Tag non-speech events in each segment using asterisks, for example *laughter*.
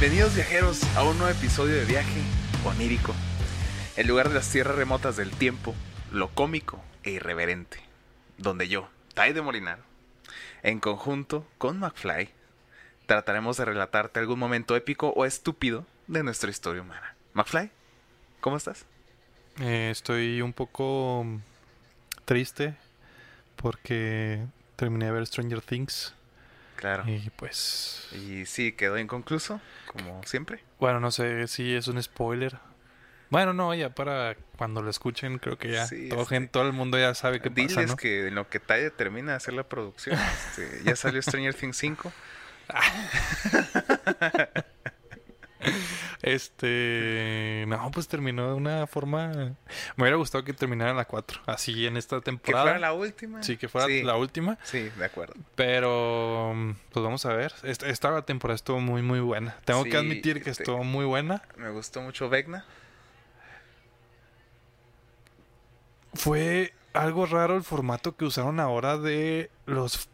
Bienvenidos viajeros a un nuevo episodio de Viaje Onírico, el lugar de las tierras remotas del tiempo, lo cómico e irreverente, donde yo, Tai de Molinar, en conjunto con McFly, trataremos de relatarte algún momento épico o estúpido de nuestra historia humana. McFly, ¿cómo estás? Eh, estoy un poco triste porque terminé de ver Stranger Things. Claro. Y pues. Y sí, quedó inconcluso, como siempre. Bueno, no sé si es un spoiler. Bueno, no, ya para cuando lo escuchen, creo que ya Sí, todo, este, todo el mundo ya sabe qué Diles pasa, ¿no? que en lo que Taya termina de hacer la producción, *laughs* este, ya salió Stranger Things 5. *laughs* Este. No, pues terminó de una forma. Me hubiera gustado que terminara la 4. Así en esta Que temporada. fuera la última. Sí, que fuera Sí, la última. Sí, de acuerdo. Pero, pues vamos a ver. Esta, esta temporada estuvo muy, muy buena. Tengo Sí, que admitir que este- estuvo muy buena. Me gustó mucho Vecna. Fue algo raro el formato que usaron ahora de los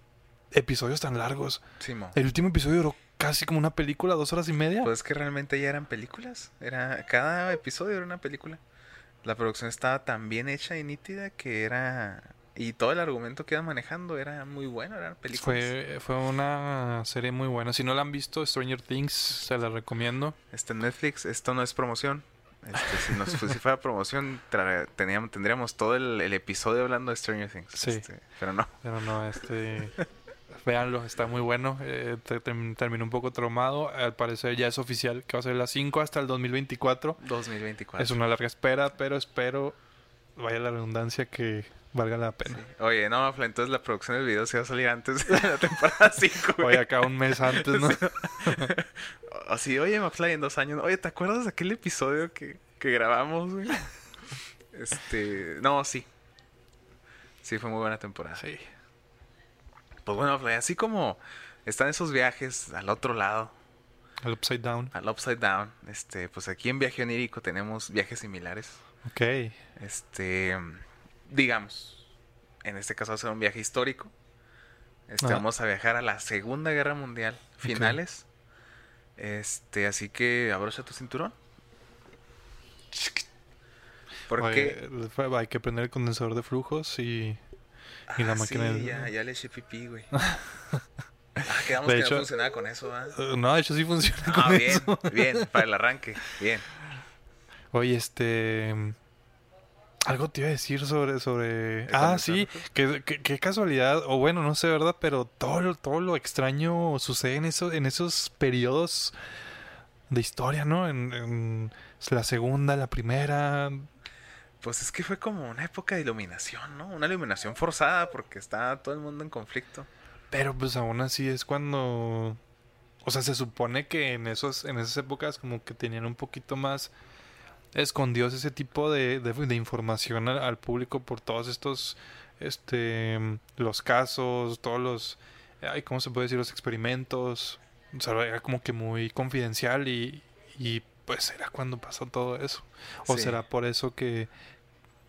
episodios tan largos. Simón. El último episodio duró casi como una película, dos horas y media. Pues es que realmente ya eran películas. Era, cada episodio era una película. La producción estaba tan bien hecha y nítida que era. Y todo el argumento que iban manejando era muy bueno, eran películas. fue, fue una serie muy buena. Si no la han visto, Stranger Things, se la recomiendo. Este en Netflix, esto no es promoción. Este, si, nos, si fuera promoción, teníamos, tendríamos todo el, el episodio hablando de Stranger Things. Sí. Este, pero no. Pero no, este. *laughs* Véanlo, está muy bueno. Eh, te- te- terminó un poco traumado. Al parecer ya es oficial que va a ser la 5 hasta el 2024. 2024. Es una larga espera, pero espero, vaya la redundancia, que valga la pena. Sí. Oye, no, entonces la producción del video se va a salir antes de la *laughs* temporada 5. Oye, acá un mes antes, ¿no? *laughs* Así, oye, McFly, en dos años. Oye, ¿te acuerdas de aquel episodio que, que grabamos, güey? Este. No, sí. Sí, fue muy buena temporada. Sí. Pues bueno, McFly, así como están esos viajes al otro lado, El Upside Down. al Upside Down, este, pues aquí en Viaje Onírico tenemos viajes similares. Ok. Este. Digamos, en este caso va a ser un viaje histórico. Este, Ah. Vamos a viajar a la Segunda Guerra Mundial, finales. Este, así que abrocha tu cinturón. Porque Oye, hay que prender el condensador de flujos y... y la Ah, máquina sí, del- ya, ya le eché pipí, güey. *laughs* Ah, quedamos De que hecho- no funcionaba con eso. Eh, no, de hecho sí funciona Ah, con bien, eso. bien, *laughs* para el arranque, bien. Oye, este... Algo te iba a decir sobre... sobre... ¿El Ah, sí, de qué, qué- qué casualidad, o bueno, no sé, ¿verdad? Pero todo, lo- todo lo extraño sucede en, eso, en esos periodos de historia, ¿no? En, en la segunda, la primera... Pues es que fue como una época de iluminación, ¿no? Una iluminación forzada porque estaba todo el mundo en conflicto. Pero pues aún así es cuando... O sea, se supone que en, esos, en esas épocas como que tenían un poquito más escondidos ese tipo de, de- de información al, al público por todos estos, este, los casos, todos los, ay, ¿cómo se puede decir? Los experimentos. O sea, era como que muy confidencial y, y pues era cuando pasó todo eso. O Sí. será por eso que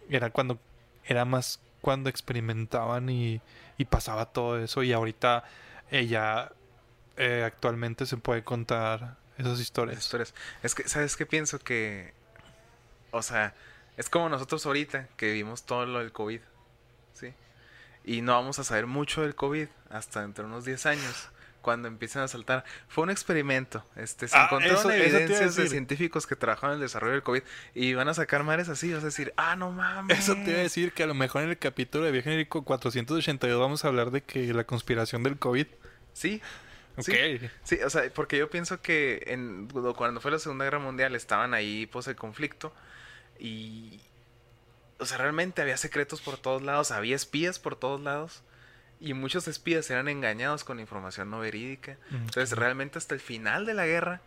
era cuando, era más cuando experimentaban y, pasaba todo eso y ahorita ella eh, actualmente se puede contar esas historias. historias. Es que, ¿sabes qué pienso? Que, o sea, es como nosotros ahorita que vimos todo lo del COVID, ¿sí? Y no vamos a saber mucho del COVID hasta dentro de unos 10 años, cuando empiecen a saltar. Fue un experimento, este, se Ah, encontraron eso- eso evidencias de científicos que trabajaron en el desarrollo del COVID y van a sacar mares así, vas a decir, ah, no mames. Eso te iba a decir que a lo mejor en el capítulo de Viaje en el 482 vamos a hablar de que la conspiración del COVID. Sí, Ok. Sí. Sí, o sea, porque yo pienso que en, cuando fue la Segunda Guerra Mundial estaban ahí pues el conflicto y, o sea, realmente había secretos por todos lados, había espías por todos lados y muchos espías eran engañados con información no verídica. Entonces, Ok. realmente hasta el final de la guerra,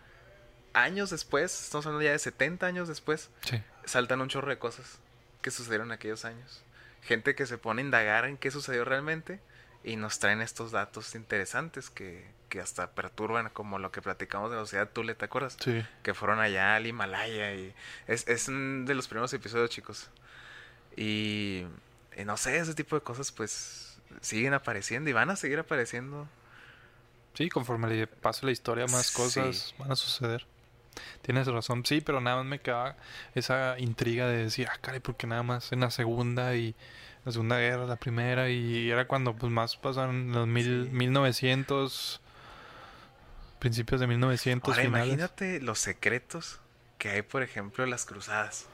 años después, estamos hablando ya de 70 años después, Sí. saltan un chorro de cosas que sucedieron en aquellos años. Gente que se pone a indagar en qué sucedió realmente y nos traen estos datos interesantes que, que hasta perturban como lo que platicamos de la sociedad Tule, ¿te acuerdas? Sí. Que fueron allá al Himalaya y es, es un de los primeros episodios, chicos. Y, y no sé, ese tipo de cosas pues siguen apareciendo y van a seguir apareciendo Sí, conforme le pase la historia, más Sí. cosas van a suceder. Tienes razón, sí, pero nada más me queda esa intriga de decir, ah, caray, porque nada más en la segunda y la segunda guerra, la primera, y era cuando pues más pasaron los mil, Sí. 1900, principios de 1900, Ahora finales. imagínate los secretos que hay, por ejemplo, en las cruzadas.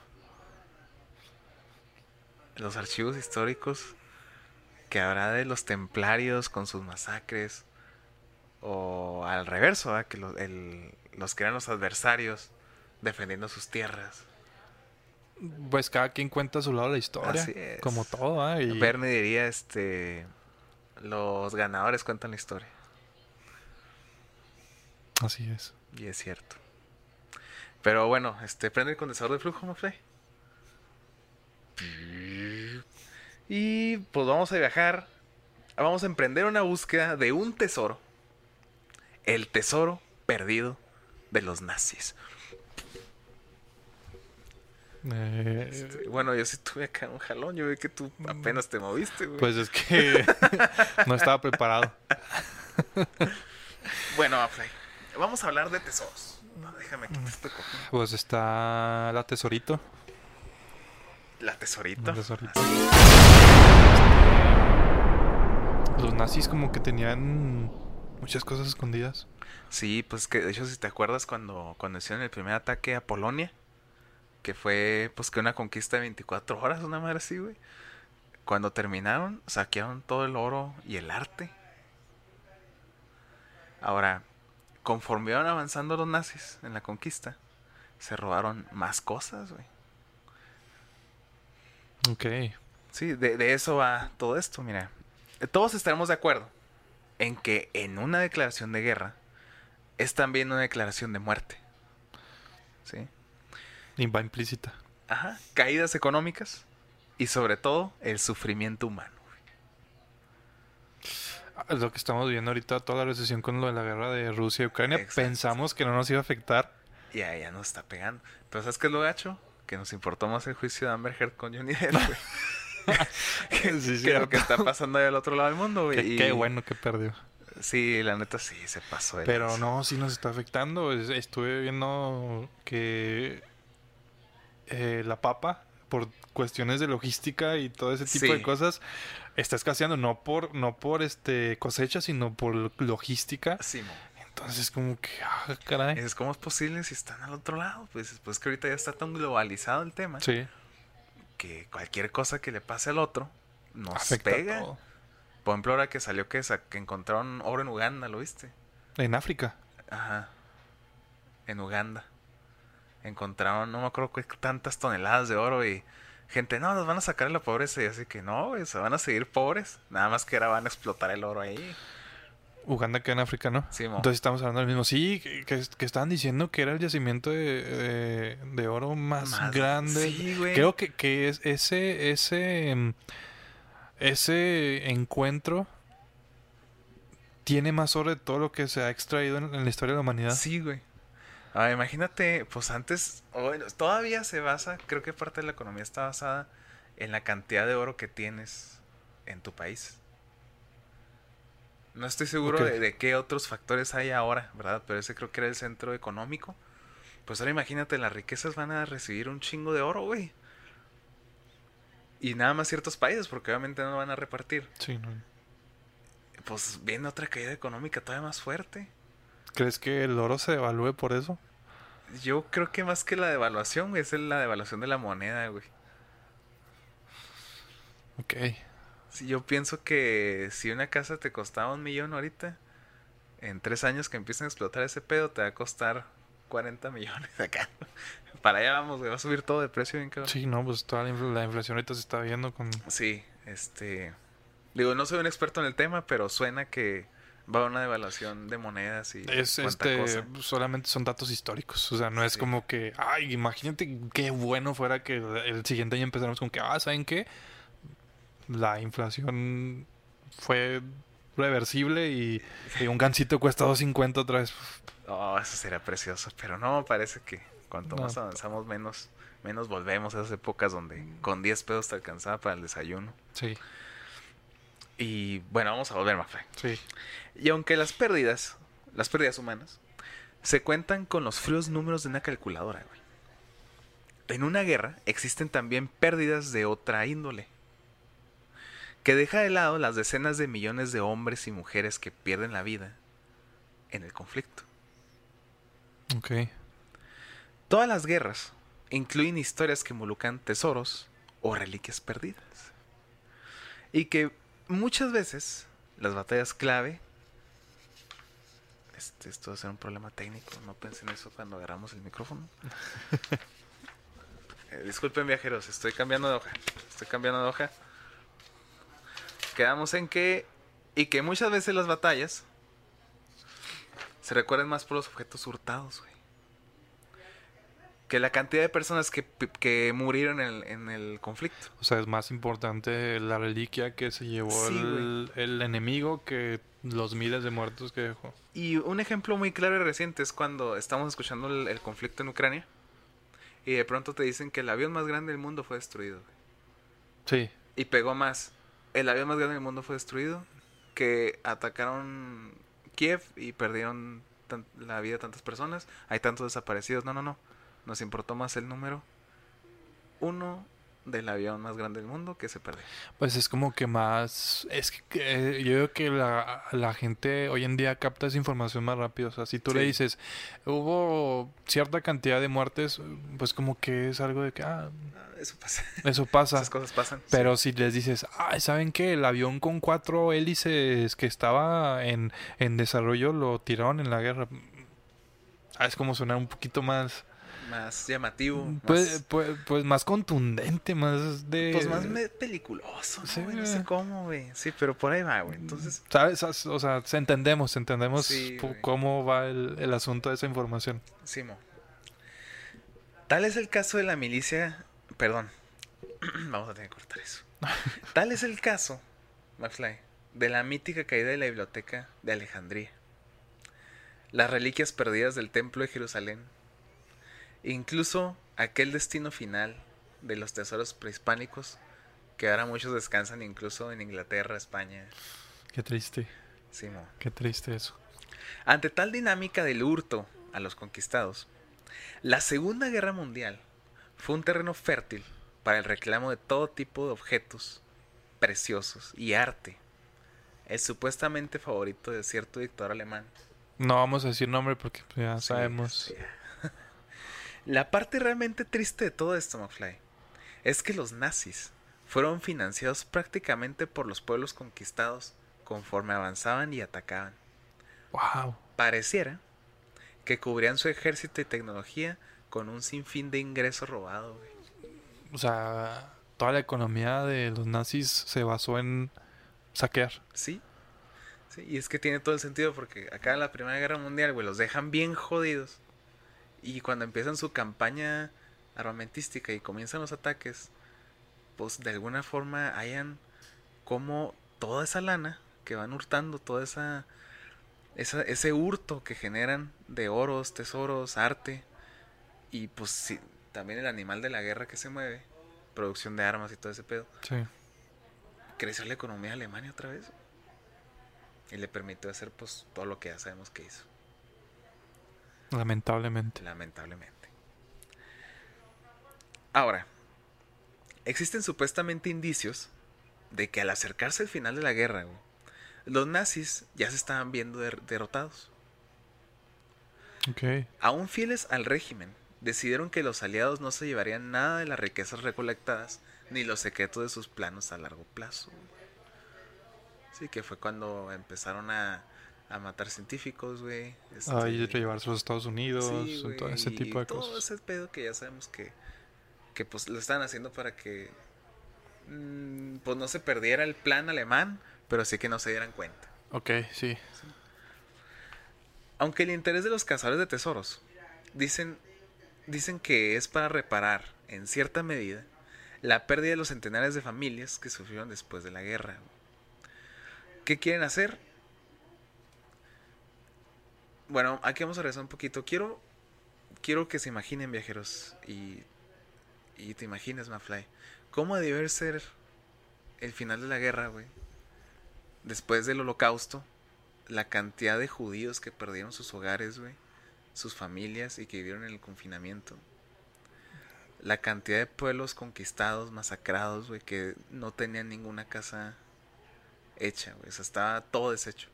Los archivos históricos que habrá de los templarios con sus masacres. O al reverso, ¿verdad? que los, el- los que eran los adversarios defendiendo sus tierras. Pues cada quien cuenta a su lado la historia, Así es. como todo, ¿ah? Y Bernie diría, este, los ganadores cuentan la historia. así es. Y es cierto. Pero bueno, este, prende el condensador de flujo, Mofle. Y pues vamos a viajar. Vamos a emprender una búsqueda de un tesoro. El tesoro perdido de los nazis. Eh, Este, bueno, yo sí tuve acá un jalón. Yo vi que tú apenas te moviste, güey. pues es que *laughs* no estaba preparado. Bueno, Mofle, vamos a hablar de tesoros. No, déjame quitar este. Pues está la tesorito. La tesorita. La tesorito. Los nazis como que tenían muchas cosas escondidas. Sí, pues que de hecho si te acuerdas cuando, cuando hicieron el primer ataque a Polonia, que fue pues que una conquista de 24 horas, una madre así, güey. Cuando terminaron, saquearon todo el oro y el arte. Ahora, conforme iban avanzando los nazis en la conquista, se robaron más cosas, güey. Ok. Sí, de, de eso va todo esto, mira. Todos estaremos de acuerdo en que en una declaración de guerra es también una declaración de muerte. ¿Sí? Y va implícita. Ajá. Caídas económicas y sobre todo el sufrimiento humano. Ah, Lo que estamos viendo ahorita, toda la recesión con lo de la guerra de Rusia y Ucrania, Exacto. pensamos que no nos iba a afectar. Y ahí ya nos está pegando. Pero ¿sabes qué es lo gacho? Que nos importó más el juicio de Amber Heard con Johnny Depp, *laughs* güey. que, Sí, *laughs* que lo que está pasando ahí al otro lado del mundo, güey. Qué, Y- qué bueno que perdió. Sí, la neta sí, se pasó. de Pero lanza. no, sí nos está afectando. Es- Estuve viendo que eh, la papa, por cuestiones de logística y todo ese tipo Sí. de cosas, está escaseando. No por, no por este cosecha, sino por logística. Sí. Entonces, como que, ah, caray. Dices, ¿cómo es posible si están al otro lado? Pues pues que ahorita ya está tan globalizado el tema Sí, que cualquier cosa que le pase al otro nos afecta a pega. todo. Por ejemplo, ahora que salió que, sa- que encontraron oro en Uganda, ¿lo viste? En África. Ajá. En Uganda. Encontraron, no me acuerdo tantas toneladas de oro y gente, no, nos van a sacar de la pobreza. Y así que no, se van a seguir pobres. Nada más que ahora van a explotar el oro ahí. Uganda queda en África, ¿no? Sí, mo. Entonces estamos hablando del mismo. Sí, que, que- que estaban diciendo que era el yacimiento de, de- de oro más, grande. sí, güey. Creo que, que es ese, ese, ese encuentro tiene más oro de todo lo que se ha extraído en, en la historia de la humanidad. Sí, güey. Imagínate, pues antes, bueno, todavía se basa, creo que parte de la economía está basada en la cantidad de oro que tienes en tu país. No estoy seguro de, de qué otros factores hay ahora, ¿verdad? Pero ese creo que era el centro económico. Pues ahora imagínate, las riquezas van a recibir un chingo de oro, güey. Y nada más ciertos países, porque obviamente no van a repartir. Sí, ¿no? Pues viene otra caída económica todavía más fuerte. ¿Crees que el oro se devalúe por eso? Yo creo que más que la devaluación, güey, es la devaluación de la moneda, güey. Ok. Yo pienso que si una casa te costaba un millón ahorita, en tres años que empiecen a explotar ese pedo, te va a costar 40 millones acá. *laughs* Para allá vamos, güey, va a subir todo de precio bien cabrón. Sí, no, pues toda la, infl- la inflación ahorita se está viendo con... Sí, este... Digo, no soy un experto en el tema, pero suena que va a una devaluación de monedas y Es este, cosa. solamente son datos históricos, o sea, no es como que, ay, imagínate qué bueno fuera que el, el siguiente año empezáramos con que, ah, ¿saben qué? La inflación fue reversible y, y un gancito cuesta 2.50 otra vez. Oh, eso sería precioso, pero no, parece que cuanto No. más avanzamos, menos, menos volvemos a esas épocas donde con 10 pesos te alcanzaba para el desayuno. Sí. Y bueno, vamos a volver, Mafly. Sí. Y aunque las pérdidas, las pérdidas humanas, se cuentan con los fríos números de una calculadora, güey. En una guerra existen también pérdidas de otra índole, que deja de lado las decenas de millones de hombres y mujeres que pierden la vida en el conflicto. Ok. Todas las guerras incluyen historias que involucran tesoros o reliquias perdidas. Y que muchas veces las batallas clave... Este, esto va a ser un problema técnico, no pensé en eso cuando agarramos el micrófono. *laughs* Eh, disculpen viajeros, estoy cambiando de hoja. Estoy cambiando de hoja. Quedamos en que... Y que muchas veces las batallas se recuerden más por los objetos hurtados, güey. Que la cantidad de personas que, que murieron en el, en el conflicto. O sea, es más importante la reliquia que se llevó Sí, el, el enemigo que los miles de muertos que dejó. Y un ejemplo muy claro y reciente es cuando estamos escuchando el, el conflicto en Ucrania. Y de pronto te dicen que el avión más grande del mundo fue destruido. güey. Sí. Y pegó más. El avión más grande del mundo fue destruido. Que atacaron Kiev y perdieron la vida de tantas personas. Hay tantos desaparecidos. No, no, no. Nos importó más el número uno del avión más grande del mundo que se perdió. Pues es como que más... Es que eh, yo creo que la, la gente hoy en día capta esa información más rápido. O sea, si tú le dices, hubo cierta cantidad de muertes, pues como que es algo de que, ah, Ah, Eso pasa. eso pasa. Esas cosas pasan. sí. Pero si les dices, ay, ¿saben qué? El avión con cuatro hélices que estaba en, en desarrollo lo tiraron en la guerra. Ah, es como sonar un poquito más... Más llamativo. Pues, más- pues, pues más contundente, más de... Pues más peliculoso, ¿no, Sí, güey? No sé cómo, güey. Sí, pero por ahí va, güey. Entonces, ¿Sabes? O sea, se- entendemos, entendemos Sí, cómo va el, el asunto de esa información. Simo. Tal es el caso de la milicia. Perdón. *clears throat* Vamos a tener que cortar eso. *laughs* Tal es el caso, McFly, de la mítica caída de la biblioteca de Alejandría. Las reliquias perdidas del templo de Jerusalén. Incluso aquel destino final de los tesoros prehispánicos que ahora muchos descansan incluso en Inglaterra, España. Qué triste, Simo. qué triste eso. Ante tal dinámica del hurto a los conquistados, la Segunda Guerra Mundial fue un terreno fértil para el reclamo de todo tipo de objetos preciosos y arte. El supuestamente favorito de cierto dictador alemán. No vamos a decir nombre porque ya Sí, sabemos. sí. La parte realmente triste de todo esto, McFly, es que los nazis fueron financiados prácticamente por los pueblos conquistados conforme avanzaban y atacaban. Wow. Pareciera que cubrían su ejército y tecnología con un sinfín de ingreso robado, güey. O sea, toda la economía de los nazis se basó en saquear. ¿Sí? Sí, y es que tiene todo el sentido porque acá en la Primera Guerra Mundial, güey, los dejan bien jodidos. Y cuando empiezan su campaña armamentística y comienzan los ataques, pues de alguna forma hayan como toda esa lana que van hurtando, toda esa, esa ese hurto que generan de oros, tesoros, arte y pues sí, también el animal de la guerra que se mueve, producción de armas y todo ese pedo Sí. creció la economía de Alemania otra vez. Y le permitió hacer pues todo lo que ya sabemos que hizo, Lamentablemente. lamentablemente. Ahora, existen supuestamente indicios de que al acercarse el final de la guerra, güey, los nazis ya se estaban viendo der- derrotados. Ok. Aún fieles al régimen, decidieron que los aliados no se llevarían nada de las riquezas recolectadas ni los secretos de sus planos a largo plazo. Sí, que fue cuando empezaron a, a matar científicos, güey. este, Ay, llevarse a los Estados Unidos, sí, güey, todo ese tipo de y todo cosas. ese pedo que ya sabemos que, que pues lo estaban haciendo para que mm, pues no se perdiera el plan alemán, pero sí que no se dieran cuenta. Ok, sí. Aunque el interés de los cazadores de tesoros dicen, dicen que es para reparar, en cierta medida, la pérdida de los centenares de familias que sufrieron después de la guerra. ¿Qué quieren hacer? Bueno, aquí vamos a regresar un poquito. Quiero, quiero que se imaginen, viajeros, y, y te imagines, Mafly, cómo debió ser el final de la guerra, güey, después del holocausto, la cantidad de judíos que perdieron sus hogares, güey, sus familias y que vivieron en el confinamiento. La cantidad de pueblos conquistados, masacrados, güey, que no tenían ninguna casa hecha, güey. O sea, estaba todo deshecho.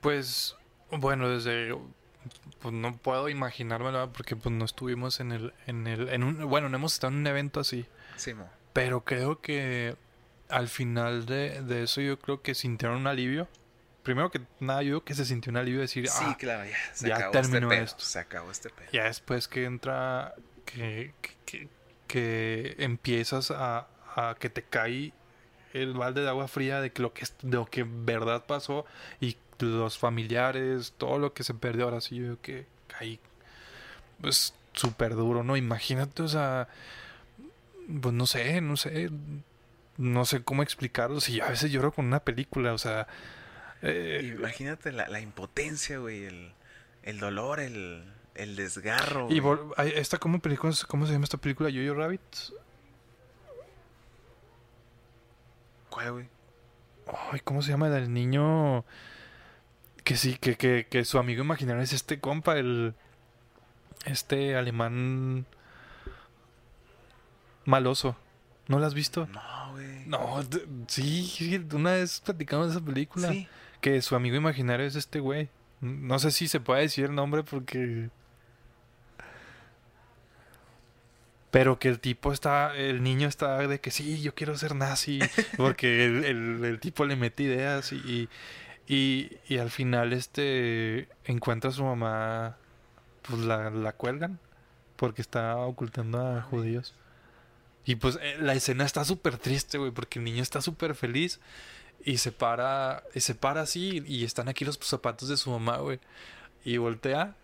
Pues, bueno, desde pues no puedo imaginármelo porque pues no estuvimos en el en el en un bueno no hemos estado en un evento así Sí, mo. pero creo que al final de, de eso yo creo que sintieron un alivio primero que nada yo creo que se sintió un alivio de decir Sí, ah, claro, ya. Se ya acabó terminó este pedo. esto. Se acabó este pedo. ya después que entra que que, que, empiezas a, a que te cae el balde de agua fría de que lo que de lo que verdad pasó y los familiares todo lo que se perdió ahora sí yo creo que caí pues súper duro no imagínate o sea pues no sé no sé no sé cómo explicarlo si yo a veces lloro con una película o sea eh, Imagínate la, la impotencia, güey, el, el dolor, el, el desgarro. y esta como película cómo se llama esta película Yo-Yo Rabbit ¿Cuál, güey? Ay, ¿cómo se llama el del niño? Que sí, que, que, que su amigo imaginario es este compa, el. Este alemán. Maloso. ¿No lo has visto? No, güey. No, sí, sí, una vez platicamos de esa película. Sí. Que su amigo imaginario es este güey. No sé si se puede decir el nombre porque. Pero que el tipo está, el niño está de que sí, yo quiero ser nazi, porque el, el- el tipo le mete ideas y, y, y al final este encuentra a su mamá, pues la, la cuelgan, porque está ocultando a judíos. Y pues eh, la escena está súper triste, güey, porque el niño está súper feliz y se para, y se para así y están aquí los zapatos de su mamá, güey. Y voltea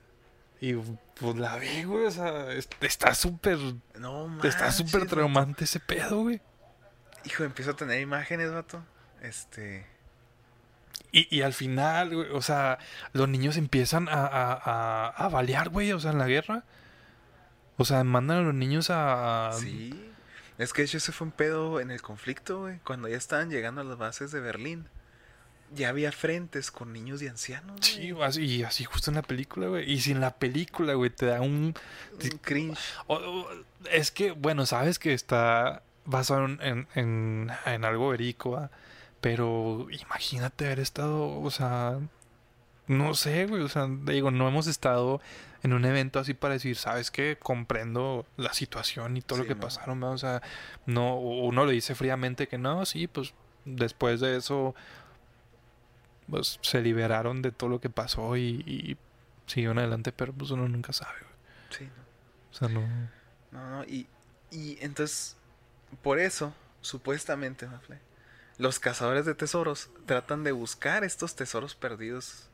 y pues la ve, güey, o sea, es- está súper, No, está manches, súper vato. traumante ese pedo, güey. Hijo, empiezo a tener imágenes, vato. Este. Y, y al final, güey, o sea, los niños empiezan a, a, a, a balear, güey, o sea, en la guerra. O sea, mandan a los niños a... Sí. Es que ese fue un pedo en el conflicto, güey. Cuando ya estaban llegando a las bases de Berlín. Ya había frentes con niños y ancianos. Sí, güey. así, y así justo en la película, güey. Y si en la película, güey, te da un... Un cringe. o- o- es que, bueno, sabes que está basado en, en, en, algo verídico, ¿va? Pero imagínate haber estado, o sea, no sé, güey, o sea, digo, no hemos estado en un evento así para decir, ¿sabes qué? Comprendo la situación y todo lo que no. pasaron, ¿va? o sea, no, uno le dice fríamente que no, sí, pues después de eso, pues se liberaron de todo lo que pasó y, y siguieron adelante, pero pues uno nunca sabe, güey. Sí, no. O sea, no... No, no, y, y entonces, por eso, supuestamente, Mafle, los cazadores de tesoros tratan de buscar estos tesoros perdidos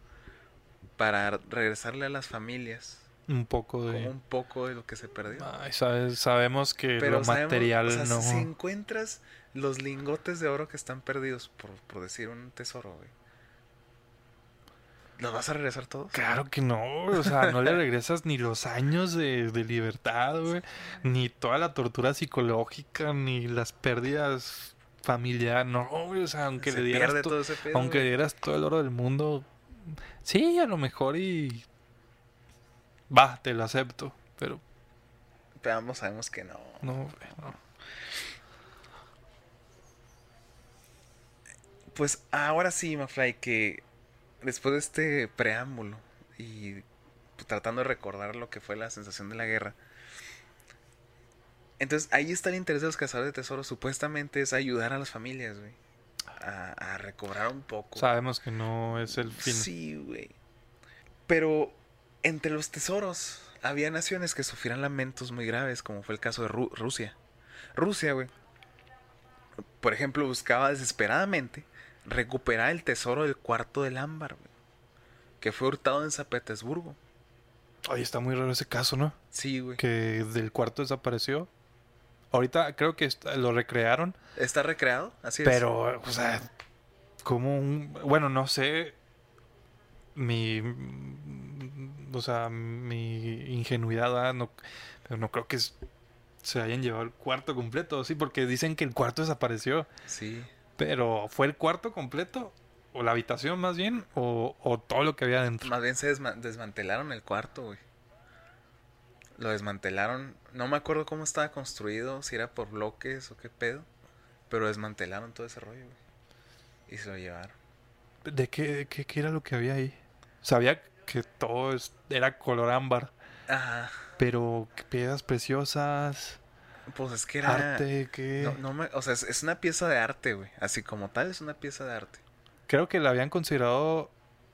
para regresarle a las familias Un poco como de... un poco de lo que se perdió. Ay, sabes, sabemos que Pero lo sabemos, material o sea, no... si encuentras los lingotes de oro que están perdidos, por, por decir un tesoro, güey, ¿los vas a regresar todos? Claro que no, o sea, no le *laughs* regresas ni los años de, de libertad, güey, ni toda la tortura psicológica, ni las pérdidas familiares, no, o sea, aunque Se le dieras todo ese pedo. aunque le dieras todo el oro del mundo, sí, a lo mejor y va, te lo acepto, pero Pero ambos sabemos que no. no. Pues ahora sí, Mafly, que después de este preámbulo y tratando de recordar lo que fue la sensación de la guerra. Entonces ahí está el interés de los cazadores de tesoros. Supuestamente es ayudar a las familias, güey. A, a recobrar un poco. sabemos que no es el fin. Sí, güey. Pero entre los tesoros había naciones que sufrían lamentos muy graves, como fue el caso de Ru- Rusia. Rusia, güey. Por ejemplo, buscaba desesperadamente recuperar el tesoro del cuarto del ámbar, güey. Que fue hurtado en San Petersburgo. Oye, está muy raro ese caso, ¿no? Sí, güey. Que del cuarto desapareció. Ahorita creo que lo recrearon. ¿Está recreado? Así es. Pero, o sea, como un... Bueno, no sé. Mi... O sea, mi ingenuidad, ¿verdad? no, pero no creo que es- se hayan llevado el cuarto completo, sí, porque dicen que el cuarto desapareció. Sí. Pero, ¿fue el cuarto completo? ¿O la habitación más bien? ¿O, o todo lo que había dentro? Más bien se desma- desmantelaron el cuarto, güey. Lo desmantelaron. No me acuerdo cómo estaba construido, si era por bloques o qué pedo. Pero desmantelaron todo ese rollo, güey. Y se lo llevaron. ¿De qué, qué, qué era lo que había ahí? Sabía que todo es- era color ámbar. Ajá. Pero ¿qué piedras preciosas, Pues es que era. arte, que... No, no me, o sea, es, es una pieza de arte, güey. Así como tal, es una pieza de arte. Creo que la habían considerado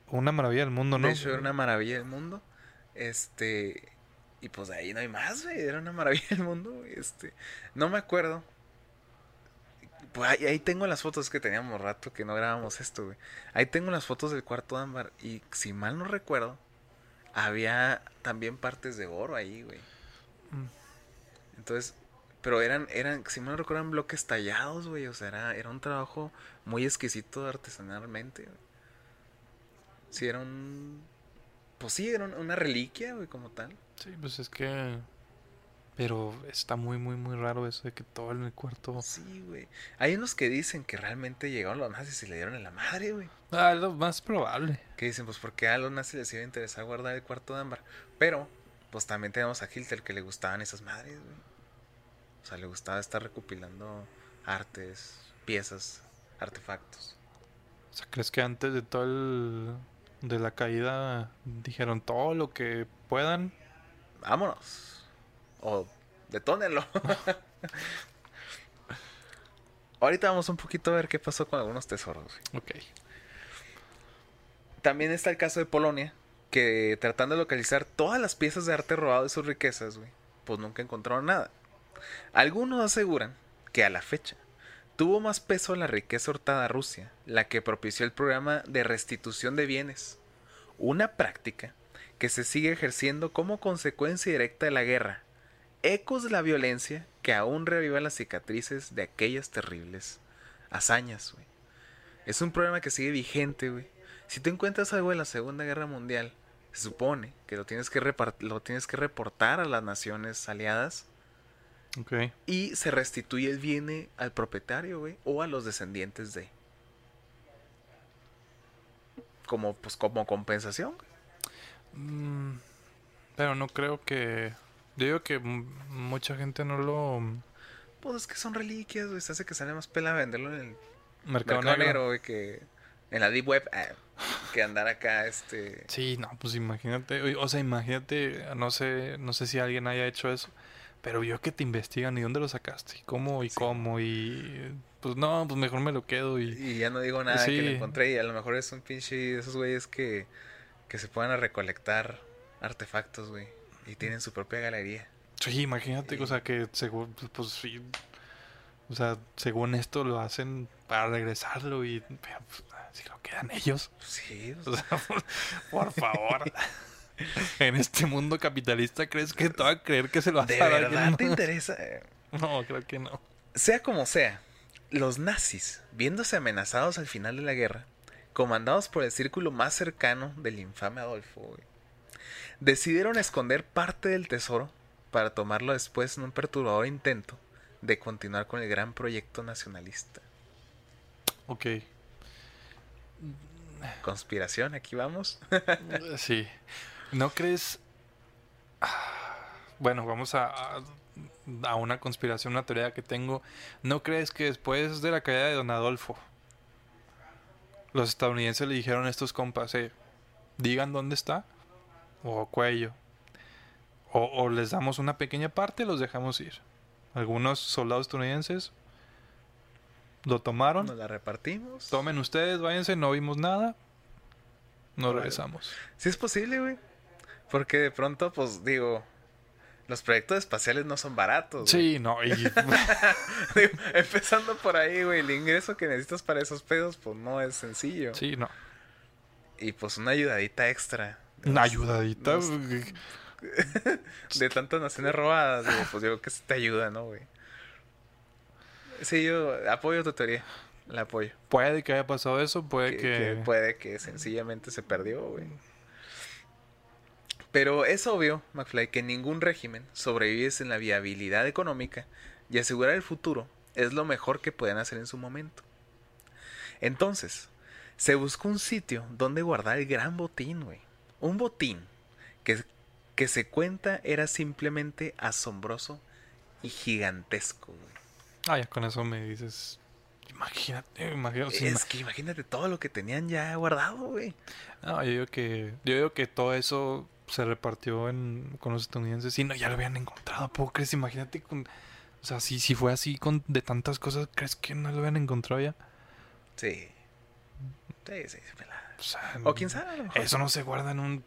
una maravilla del mundo, ¿no? De hecho, era una maravilla del mundo. Este. Y pues de ahí no hay más, güey. Era una maravilla del mundo, güey. Este. No me acuerdo. Pues ahí, ahí tengo las fotos que teníamos rato que no grabamos esto, güey. Ahí tengo las fotos del cuarto de ámbar. Y si mal no recuerdo, había también partes de oro ahí, güey. Mm. Entonces, pero eran, eran, si mal no recuerdo, eran bloques tallados, güey. O sea, era, era un trabajo muy exquisito artesanalmente, güey. Sí, era un. Pues sí, era un- una reliquia, güey, como tal. Sí, pues es que... Pero está muy, muy, muy raro eso de que todo en el cuarto... Sí, güey. Hay unos que dicen que realmente llegaron los nazis y le dieron en la madre, güey. Ah, lo más probable. Que dicen, pues, porque a los nazis les iba a interesar guardar el cuarto de ámbar. Pero, pues también tenemos a Hilter que le gustaban esas madres, güey. O sea, le gustaba estar recopilando artes, piezas, artefactos. O sea, ¿crees que antes de todo el... de la caída dijeron todo lo que puedan? Vámonos. O detónenlo. *laughs* Ahorita vamos un poquito a ver qué pasó con algunos tesoros. güey. Ok. También está el caso de Polonia, que tratando de localizar todas las piezas de arte robado de sus riquezas, güey, pues nunca encontraron nada. Algunos aseguran que a la fecha tuvo más peso la riqueza hurtada a Rusia, la que propició el programa de restitución de bienes, una práctica que se sigue ejerciendo como consecuencia directa de la guerra, ecos de la violencia que aún reavivan las cicatrices de aquellas terribles hazañas, güey. Es un problema que sigue vigente, güey. Si tú encuentras algo de la Segunda Guerra Mundial, se supone que lo tienes que, lo tienes que reportar a las naciones aliadas y se restituye el bien al propietario, güey, o a los descendientes de. Como, pues, como compensación. güey. Mm, pero no creo que... Yo digo que mucha gente no lo... Pues es que son reliquias, güey. Se hace que sale más pela venderlo en el Mercado, mercado negro. güey, que en la deep web, ah, que andar acá, este. Sí, no, pues imagínate, o- sea, imagínate, no sé, no sé si alguien haya hecho eso, pero yo que te investigan y dónde lo sacaste, y cómo, y Sí. cómo, y pues no, pues mejor me lo quedo y Y ya no digo nada que lo encontré y a lo mejor es un pinche de esos güeyes que, que se puedan a recolectar artefactos, güey. Y tienen su propia galería. sí, imagínate, o sea, que según, pues sí, o sea, según esto lo hacen para regresarlo y pues, si lo quedan ellos, Sí, *laughs* o sea, por, por favor. *laughs* En este mundo capitalista, ¿crees que te va a creer que se lo vas ¿de a dar alguien verdad te interesa? *laughs* No, creo que no. Sea como sea, los nazis, viéndose amenazados al final de la guerra, comandados por el círculo más cercano del infame Adolfo, güey, decidieron esconder parte del tesoro para tomarlo después en un perturbador intento de continuar con el gran proyecto nacionalista. Ok. Conspiración, aquí vamos. *laughs* Sí. ¿No crees? Bueno, vamos a, a, a una conspiración, una teoría que tengo. ¿No crees que después de la caída de Don Adolfo, los estadounidenses le dijeron a estos compas, eh, digan dónde está? O cuello. O, o les damos una pequeña parte y los dejamos ir. Algunos soldados estadounidenses lo tomaron. Nos la repartimos. Tomen ustedes, váyanse, no vimos nada. Nos regresamos. Sí es posible, güey. Porque de pronto, pues digo, los proyectos espaciales no son baratos. Sí, no, y *laughs* Digo, empezando por ahí, güey, el ingreso que necesitas para esos pedos, pues no es sencillo. sí, no. Y pues una ayudadita extra. Una los- ayudadita. los- *laughs* De tantas naciones robadas, digo, pues creo que te ayuda, ¿no, güey? Sí, yo apoyo tu teoría. La apoyo. Puede que haya pasado eso, puede que, que... que puede que sencillamente se perdió, güey. Pero es obvio, McFly, que ningún régimen sobrevive sin la viabilidad económica y asegurar el futuro es lo mejor que pueden hacer en su momento. Entonces, se buscó un sitio donde guardar el gran botín, güey. Un botín que, que se cuenta era simplemente asombroso y gigantesco, güey. Ah, ya con eso me dices. Imagínate, imagínate. Es que imagínate todo lo que tenían ya guardado, güey. No, yo digo que, yo digo que todo eso se repartió en, con los estadounidenses. Sí, no, ya lo habían encontrado. ¿Puedo crees? Imagínate con. O sea, si, si fue así con de tantas cosas, ¿crees que no lo habían encontrado ya? Sí. Sí, sí. O, sea, O quién sabe, a lo mejor. Eso no se guarda en un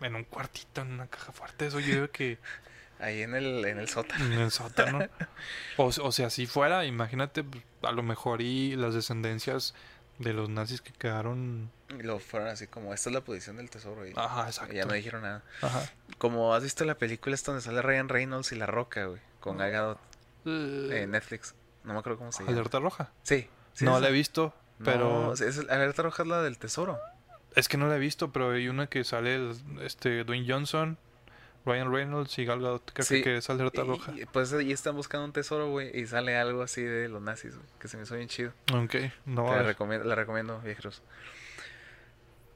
en un cuartito, en una caja fuerte. Eso yo digo que *laughs* Ahí en el, en el sótano. en el sótano. *laughs* O, o sea, si fuera, imagínate, a lo mejor y las descendencias de los nazis que quedaron. Y lo fueron así como, esta es la posición del tesoro. Y, Ajá, y exacto. ya no dijeron nada. Ajá. Como has visto la película esta donde sale Ryan Reynolds y La Roca, güey. Con Gal Gadot Eh, en Netflix. No me acuerdo cómo se llama. Alerta roja. Sí. sí, no la he visto, pero No, es, Alerta Roja es la del tesoro. es que no la he visto, pero hay una que sale este Dwayne Johnson, Ryan Reynolds y Gal Gadot, creo Sí. que es Alerta Y- roja. y, pues ahí están buscando un tesoro, güey. Y sale algo así de los nazis, güey. Que se me hizo bien chido. Ok, no Te la, recomiendo, la recomiendo, viajeros.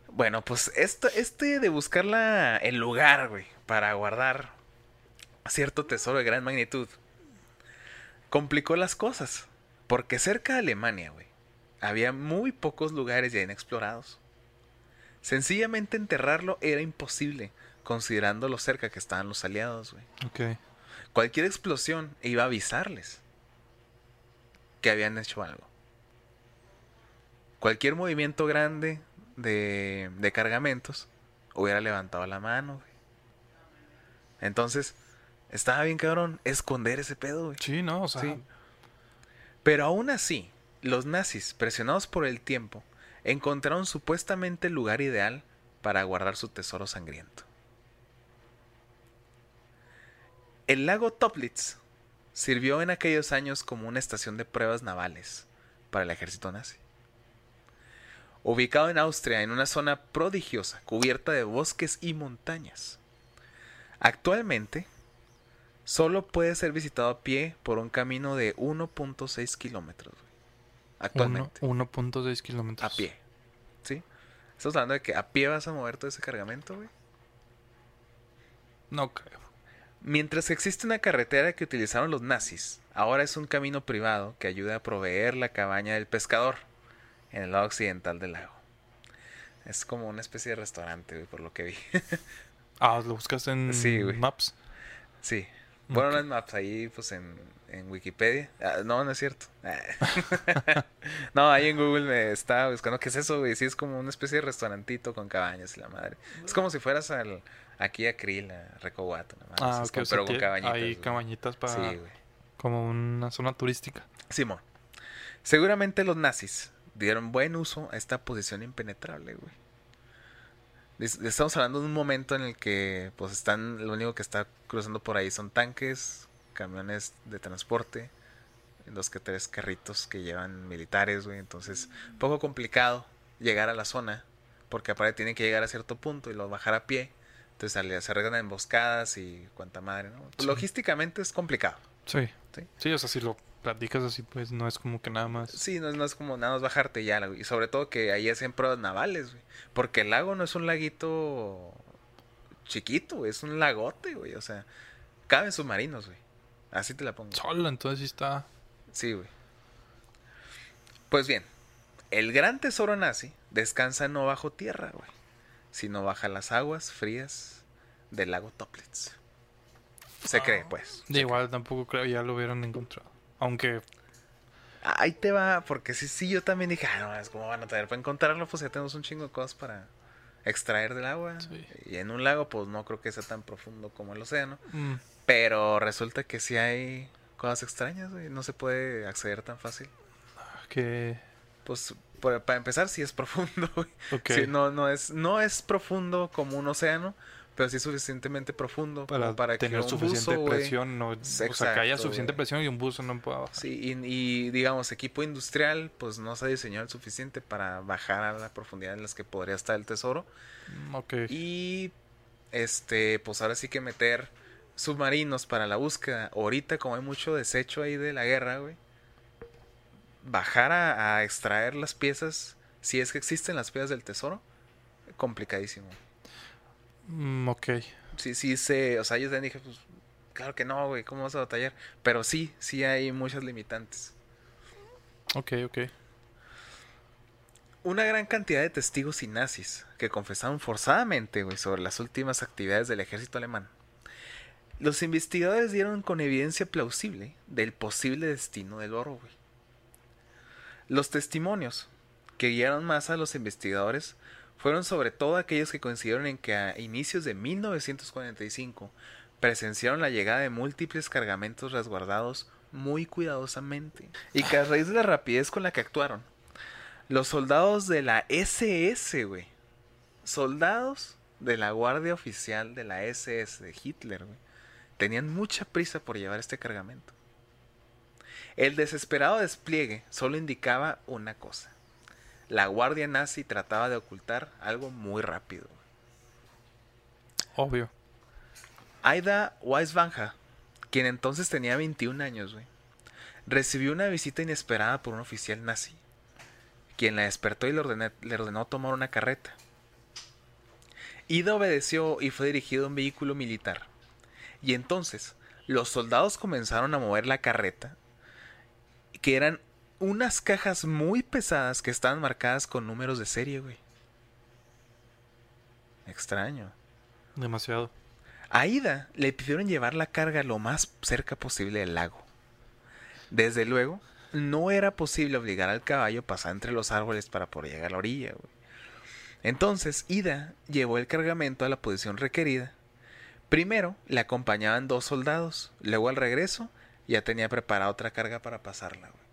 Bueno, pues esto, este de buscar la, el lugar, güey, para guardar cierto tesoro de gran magnitud, complicó las cosas. Porque cerca de Alemania, güey, había muy pocos lugares ya inexplorados. Sencillamente enterrarlo era imposible, considerando lo cerca que estaban los aliados, güey. Ok. Cualquier explosión iba a avisarles que habían hecho algo. Cualquier movimiento grande de, de cargamentos hubiera levantado la mano. güey. Entonces, estaba bien cabrón esconder ese pedo. güey. Sí, no, o sea, Sí. Pero aún así, los nazis, presionados por el tiempo, encontraron supuestamente el lugar ideal para guardar su tesoro sangriento. El lago Toplitz sirvió en aquellos años como una estación de pruebas navales para el ejército nazi. Ubicado en Austria, en una zona prodigiosa, cubierta de bosques y montañas. Actualmente, solo puede ser visitado a pie por un camino de 1.6 kilómetros. Actualmente. uno- 1.6 kilómetros. A pie. ¿Sí? Estamos hablando de que a pie vas a mover todo ese cargamento, güey. No creo. Mientras existe una carretera que utilizaron los nazis, ahora es un camino privado que ayuda a proveer la cabaña del pescador en el lado occidental del lago. Es como una especie de restaurante, güey, por lo que vi. *laughs* Ah, ¿lo buscaste en Sí. Maps? sí. Bueno, Ok. no en Maps, ahí pues en, en Wikipedia. Ah, no, no es cierto. Ah. *laughs* *laughs* no, ahí en Google me estaba buscando qué es eso, güey. Sí, es como una especie de restaurantito con cabañas y la madre. Es como si fueras al, aquí a Krill, a Recoguato, nada más. Ah, Es ok, como- o sea, pero con cabañitas. Hay güey. cabañitas para... Sí, güey. Como una zona turística. Simón. Seguramente los nazis dieron buen uso a esta posición impenetrable, güey. Es- Estamos hablando de un momento en el que, pues, están, lo único que está cruzando por ahí son tanques, camiones de transporte, dos que tres carritos que llevan militares, güey. Entonces, poco complicado llegar a la zona, porque aparte tienen que llegar a cierto punto y los bajar a pie. Entonces, se arreglan emboscadas y cuanta madre, ¿no? Sí. Logísticamente es complicado. Sí. Sí. Sí, o sea, si lo platicas así, pues no es como que nada más. Sí, no, es- no es como nada más bajarte ya, güey. Y sobre todo que ahí hacen pruebas navales, güey. Porque el lago no es un laguito chiquito, güey. Es un lagote, güey. O sea, caben submarinos, güey. Así te la pongo. Solo, entonces sí está. Sí, güey. Pues bien, el gran tesoro nazi descansa no bajo tierra, güey. Sino bajo las aguas frías del lago Toplitz. Se cree, pues. De igual tampoco creo ya lo hubieran encontrado. Aunque, Ahí te va, porque sí, sí, yo también dije, ah, no, es como van a tener para encontrarlo, pues ya tenemos un chingo de cosas para extraer del agua. Sí. Y en un lago, pues no creo que sea tan profundo como el océano. mm, Pero resulta que sí hay cosas extrañas, güey. No se puede acceder tan fácil. que. Pues por- para empezar, sí es profundo, *laughs* güey. Ok. Sí, no, no, es, no es profundo como un océano, pero sí suficientemente profundo para, para tener que un suficiente buzo, presión, no, o sea, que haya suficiente presión y un buzo no pueda bajar. Sí, y, y, digamos, equipo industrial, pues no se ha diseñado el suficiente para bajar a la profundidad en las que podría estar el tesoro. Mm, Ok. Y este, pues ahora sí que meter submarinos para la búsqueda. Ahorita, como hay mucho desecho ahí de la guerra, güey. bajar a, a extraer las piezas, si es que existen las piezas del tesoro, complicadísimo. Mm, ok. Sí, sí, se, o sea, yo también dije, pues, claro que no, güey, ¿cómo vas a batallar? Pero sí, sí hay muchas limitantes. Ok, ok. Una gran cantidad de testigos y nazis que confesaron forzadamente, güey, sobre las últimas actividades del ejército alemán. Los investigadores dieron con evidencia plausible del posible destino del oro, güey. Los testimonios que guiaron más a los investigadores fueron sobre todo aquellos que coincidieron en que a inicios de 1945 presenciaron la llegada de múltiples cargamentos resguardados muy cuidadosamente y que a raíz de la rapidez con la que actuaron, los soldados de la SS, güey, soldados de la guardia oficial de la SS de Hitler, güey, tenían mucha prisa por llevar este cargamento. El desesperado despliegue solo indicaba una cosa. La guardia nazi trataba de ocultar algo muy rápido. Obvio. Aida Weisbanja, quien entonces tenía 21 años, güey, recibió una visita inesperada por un oficial nazi, quien la despertó y le, ordené- le ordenó tomar una carreta. Ida obedeció y fue dirigido a un vehículo militar. Y entonces los soldados comenzaron a mover la carreta, que eran unas cajas muy pesadas que estaban marcadas con números de serie, güey. Extraño. Demasiado. A Ida le pidieron llevar la carga lo más cerca posible del lago. Desde luego, no era posible obligar al caballo a pasar entre los árboles para poder llegar a la orilla. güey. Entonces, Ida llevó el cargamento a la posición requerida. Primero le acompañaban dos soldados, luego al regreso ya tenía preparada otra carga para pasarla. güey.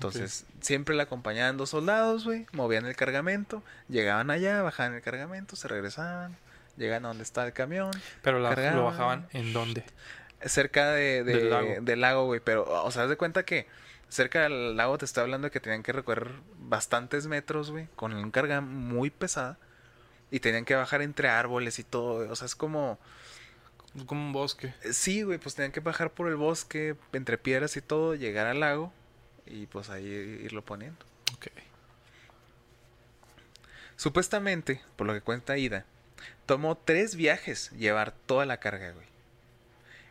Entonces, siempre le acompañaban dos soldados, güey, movían el cargamento, llegaban allá, bajaban el cargamento, se regresaban, llegan a donde está el camión, Pero la- lo bajaban en dónde? cerca de, de- Del lago. del lago, güey. Pero, o sea, haz de cuenta que cerca del lago te estoy hablando de que tenían que recorrer bastantes metros, güey, con una carga muy pesada. Y tenían que bajar entre árboles y todo. O sea, es como. Como un bosque. Sí, güey, pues tenían que bajar por el bosque, entre piedras y todo, llegar al lago. Y pues ahí irlo poniendo. Ok. Supuestamente, por lo que cuenta Ida, tomó tres viajes llevar toda la carga, güey.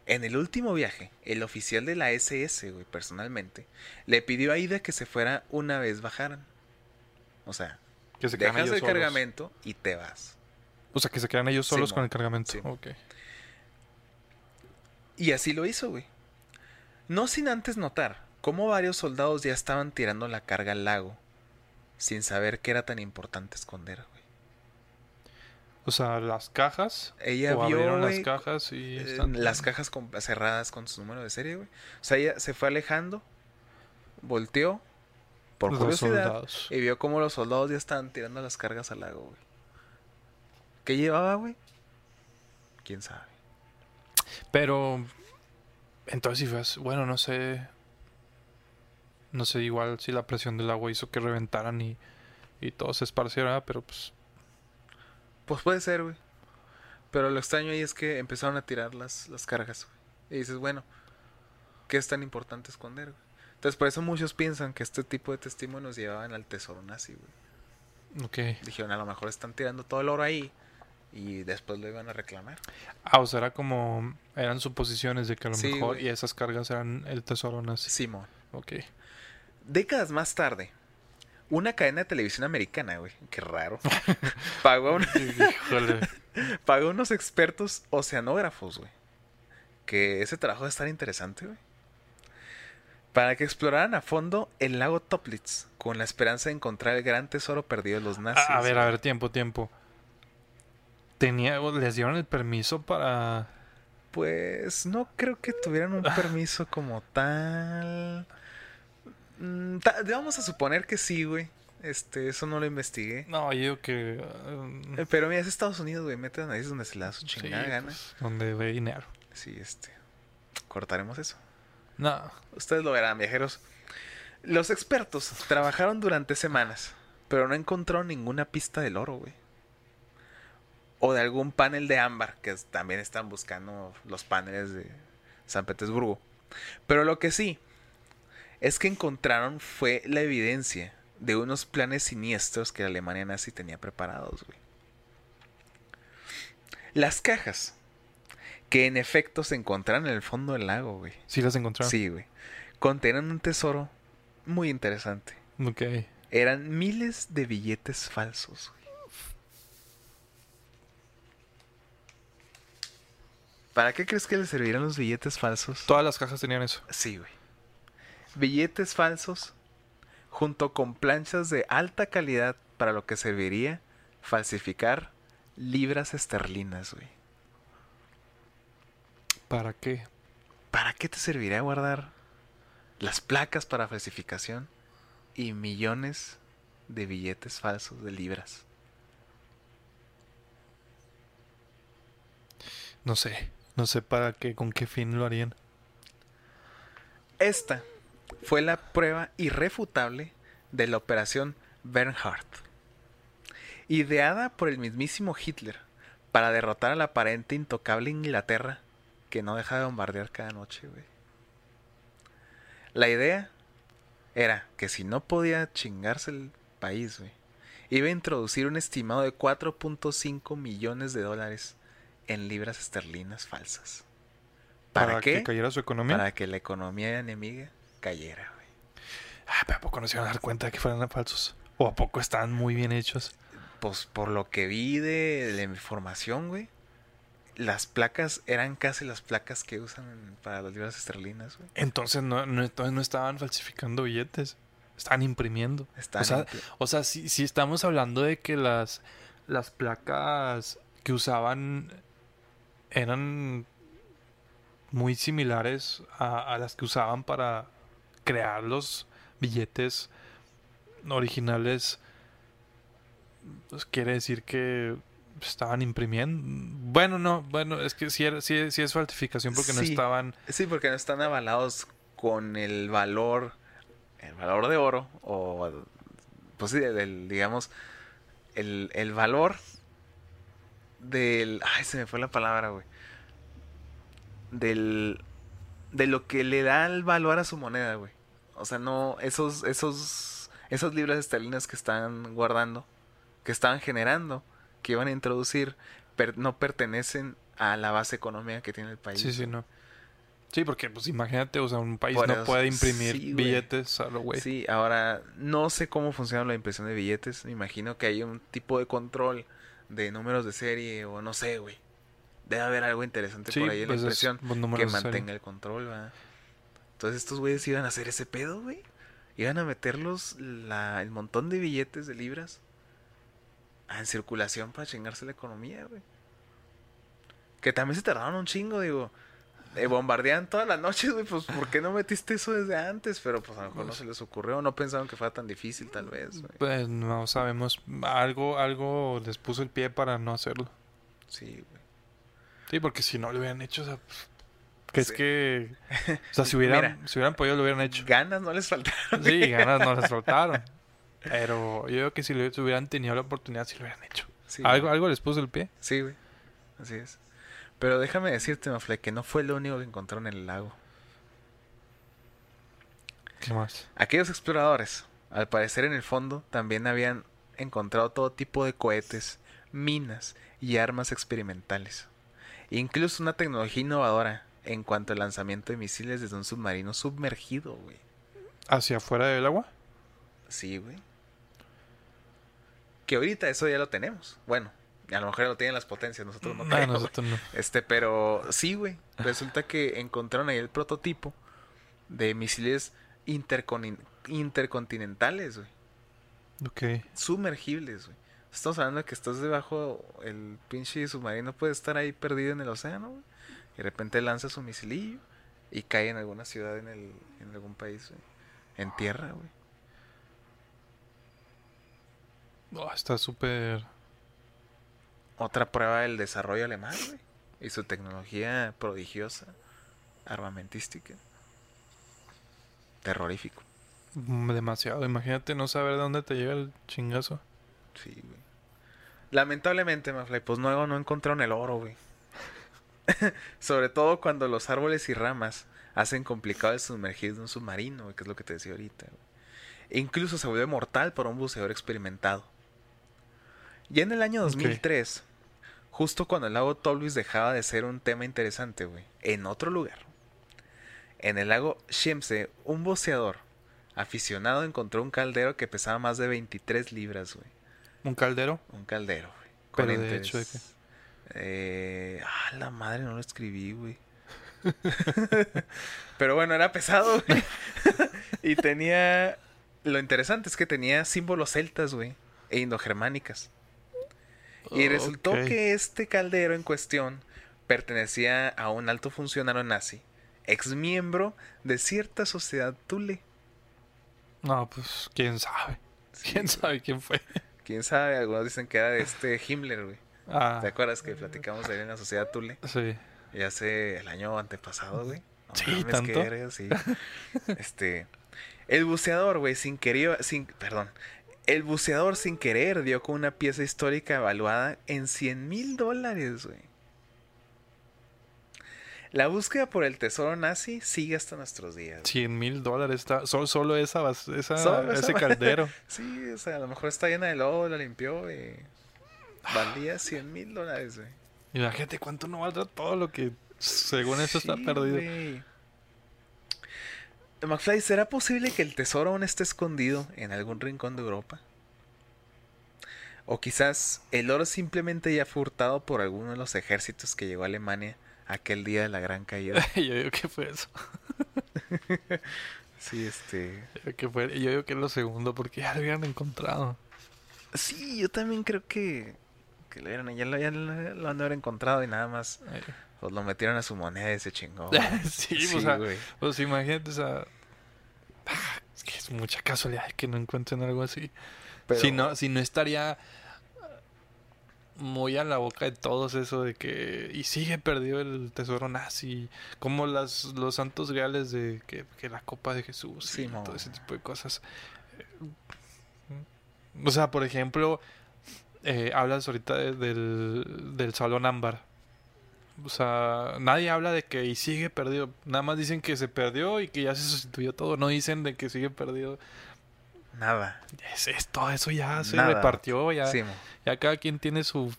En el último viaje, el oficial de la SS, güey, personalmente, le pidió a Ida que se fuera una vez bajaran. O sea, Que se dejas el solos. cargamento y te vas. O sea, que se quedan ellos solos con el cargamento. Sí. Y así lo hizo, güey. No sin antes notar cómo varios soldados ya estaban tirando la carga al lago, sin saber que era tan importante esconder, güey. O sea, las cajas. Ella o vio, abrieron las cajas y Eh, están... las cajas con- cerradas con su número de serie, güey. O sea, ella se fue alejando, volteó por Los curiosidad soldados. y vio cómo los soldados ya estaban tirando las cargas al lago, güey. ¿Qué llevaba, güey? ¿Quién sabe? Pero... Entonces, bueno, no sé... No sé, igual si la presión del agua hizo que reventaran y, y todo se esparciera, pero pues... Pues puede ser, güey. Pero lo extraño ahí es que empezaron a tirar las, las cargas, güey. Y dices, bueno, ¿qué es tan importante esconder, güey? Entonces, por eso muchos piensan que este tipo de testimonios llevaban al tesoro nazi, güey. Ok. Dijeron, a lo mejor están tirando todo el oro ahí y después lo iban a reclamar. Ah, o sea, era como... Eran suposiciones de que a lo Sí, mejor... güey. Y esas cargas eran el tesoro nazi. Simón. Ok. Décadas más tarde, una cadena de televisión americana, güey, qué raro, *laughs* pagó, a *laughs* *laughs* pagó unos expertos oceanógrafos, güey. Que ese trabajo de estar interesante, güey. Para que exploraran a fondo el lago Toplitz, con la esperanza de encontrar el gran tesoro perdido de los nazis. A, a ver, a ver, tiempo, tiempo. Tenía, les dieron el permiso para. Pues no creo que tuvieran un permiso como tal. Mm, vamos a suponer que sí, güey. Este, eso no lo investigué. No, yo que. um, Eh, Pero mira, es Estados Unidos, güey. Meten ahí donde se le da su sí, chingada gana. pues, donde ve dinero. Sí, este. Cortaremos eso. No. Ustedes lo verán, viajeros. Los expertos trabajaron durante semanas, pero no encontraron ninguna pista del oro, güey. O de algún panel de ámbar, que también están buscando los paneles de San Petersburgo. Pero lo que sí es que encontraron fue la evidencia de unos planes siniestros que la Alemania nazi tenía preparados, güey. Las cajas que en efecto se encontraron en el fondo del lago, güey. Sí las encontraron. Sí, güey. Contenían un tesoro muy interesante. Ok. Eran miles de billetes falsos. güey. ¿Para qué crees que le servirían los billetes falsos? Todas las cajas tenían eso. Sí, güey. Billetes falsos junto con planchas de alta calidad para lo que serviría falsificar libras esterlinas, güey. ¿Para qué? ¿Para qué te serviría guardar las placas para falsificación y millones de billetes falsos de libras? No sé. No sé para qué, con qué fin lo harían. Esta fue la prueba irrefutable de la operación Bernhardt, ideada por el mismísimo Hitler para derrotar a la aparente intocable Inglaterra que no deja de bombardear cada noche, güey. La idea era que si no podía chingarse el país, güey, iba a introducir un estimado de 4.5 millones de dólares en libras esterlinas falsas. ¿Para, qué? que cayera su economía. Para que la economía enemiga cayera, güey. Ah, pero ¿a poco no se iban a dar cuenta de que fueran falsos? ¿O a poco estaban muy bien hechos? Pues por lo que vi de la información, güey. Las placas eran casi las placas que usan para las libras esterlinas, güey. Entonces no, no, entonces no estaban falsificando billetes. Estaban imprimiendo. Están o sea, o sea si, si estamos hablando de que las, las placas que usaban eran muy similares a, a las que usaban para crear los billetes originales, pues quiere decir que estaban imprimiendo. Bueno, no, bueno, es que sí, era, sí, sí es falsificación porque no estaban... Sí, porque no están avalados con el valor, el valor de oro, o pues sí, del, digamos, el, el valor del... Ay, se me fue la palabra, güey. Del... De lo que le da el valor a su moneda, güey. O sea, no, esos, esos, esas libras esterlinas que están guardando, que estaban generando, que iban a introducir, per- no pertenecen a la base económica que tiene el país. Sí, sí, no. Sí, porque pues imagínate, o sea, un país Por no eso, puede imprimir sí, billetes a lo güey. Sí, ahora no sé cómo funciona la impresión de billetes. Me imagino que hay un tipo de control de números de serie o no sé, güey. Debe haber algo interesante Sí, por ahí en pues, la es impresión que mantenga el control, ¿verdad? Entonces estos güeyes iban a hacer ese pedo, güey. Iban a meterlos la, el montón de billetes de libras en circulación para chingarse la economía, güey. Que también se tardaron un chingo, digo. Eh, bombardean todas las noches, güey. Pues, ¿por qué no metiste eso desde antes? Pero, pues, a lo mejor no se les ocurrió. No pensaron que fuera tan difícil, tal vez, güey. Pues no sabemos. Algo, algo les puso el pie para no hacerlo. Sí, güey. Sí, porque si no lo hubieran hecho, o sea, que Sí. es que. O sea, si hubieran, Mira. si hubieran podido, lo hubieran hecho. Ganas no les faltaron. Sí, *laughs* ganas no les faltaron. Pero yo creo que si, lo- si hubieran tenido la oportunidad, sí lo hubieran hecho. Sí, algo, güey. algo les puso el pie. Sí, güey. Así es. Pero déjame decirte, Mafle, que no fue lo único que encontraron en el lago. ¿Qué más? Aquellos exploradores, al parecer en el fondo, también habían encontrado todo tipo de cohetes, minas y armas experimentales. Incluso una tecnología innovadora en cuanto al lanzamiento de misiles desde un submarino sumergido, güey. ¿Hacia afuera del agua? Sí, güey. Que ahorita eso ya lo tenemos. Bueno, a lo mejor ya lo tienen las potencias, nosotros no, No, güey. nosotros no. Este, pero sí, güey. Resulta que encontraron ahí el prototipo de misiles interconi- intercontinentales, güey. Ok. Sumergibles, güey. Estamos hablando de que estás debajo, el pinche submarino puede estar ahí perdido en el océano, güey. Y de repente lanza su misilillo y cae en alguna ciudad en, el, en algún país, güey. En tierra, güey. Oh, está súper. Otra prueba del desarrollo alemán, güey. Y su tecnología prodigiosa, armamentística. Terrorífico. mm, demasiado. Imagínate no saber de dónde te llega el chingazo. Sí, güey. Lamentablemente, Mafly, pues luego no encontraron el oro, güey. *laughs* Sobre todo cuando los árboles y ramas hacen complicado el sumergir de un submarino, que es lo que te decía ahorita. E incluso se vuelve mortal para un buceador experimentado. Ya en el año Ok. 2003, justo cuando el lago Tolvis dejaba de ser un tema interesante, güey, en otro lugar, en el lago Shemse, un buceador aficionado encontró un caldero que pesaba más de 23 libras, güey. Un caldero. Un caldero, güey. Pero de hecho, ¿de? Eh, ah, la madre, no lo escribí, güey. *laughs* Pero bueno, era pesado, güey. *laughs* y tenía. Lo interesante es que tenía símbolos celtas, güey. E indogermánicas. Y resultó que este caldero en cuestión pertenecía a un alto funcionario nazi, ex miembro de cierta sociedad Tule. No, pues quién sabe. ¿Quién sabe quién fue? Quién sabe, algunos dicen que era de este Himmler, güey. Ah, ¿Te acuerdas que platicamos de él en la sociedad Tule? sí. Ya hace el año antepasado, güey. No Sí, ¿tanto? sí. este. El buceador, güey, sin querer. Sin, perdón. El buceador sin querer dio con una pieza histórica evaluada en 100 mil dólares, güey. La búsqueda por el tesoro nazi sigue hasta nuestros días. 100 mil dólares. Está, solo, solo esa, esa, Solo esa ese ba- *laughs* caldero. Sí, o sea, a lo mejor está llena de lodo, la limpió y. Valía 100 mil dólares, güey. Imagínate cuánto no valdrá todo lo que según eso está perdido. güey. McFly, ¿será posible que el tesoro aún esté escondido en algún rincón de Europa? O quizás el oro simplemente ya fue hurtado por alguno de los ejércitos que llegó a Alemania aquel día de la gran caída. *laughs* Yo digo que fue eso. *laughs* Sí, este. Yo digo que fue, yo digo que es lo segundo porque ya lo habían encontrado. Sí, yo también creo que. Que lo, hubieran- ya lo, ya lo- han de haber encontrado y nada más. Eh, Pues lo metieron a su moneda y se chingó. *laughs* sí, o sea, güey. pues imagínate, o sea, ah, es que es mucha casualidad que no encuentren algo así. Pero- Si no, si no estaría muy a la boca de todos eso de que y sigue perdido el tesoro nazi, como las los santos reales de que, que la copa de Jesús Sí, y todo ese tipo de cosas. Eh, O sea, por ejemplo, eh, hablas ahorita de- del, del salón ámbar. O sea, nadie habla de que y sigue perdido. Nada más dicen que se perdió y que ya se sustituyó todo. No dicen de que sigue perdido. Nada. Es, es- todo eso ya se Nada. repartió. Ya, Sí, ya cada quien tiene su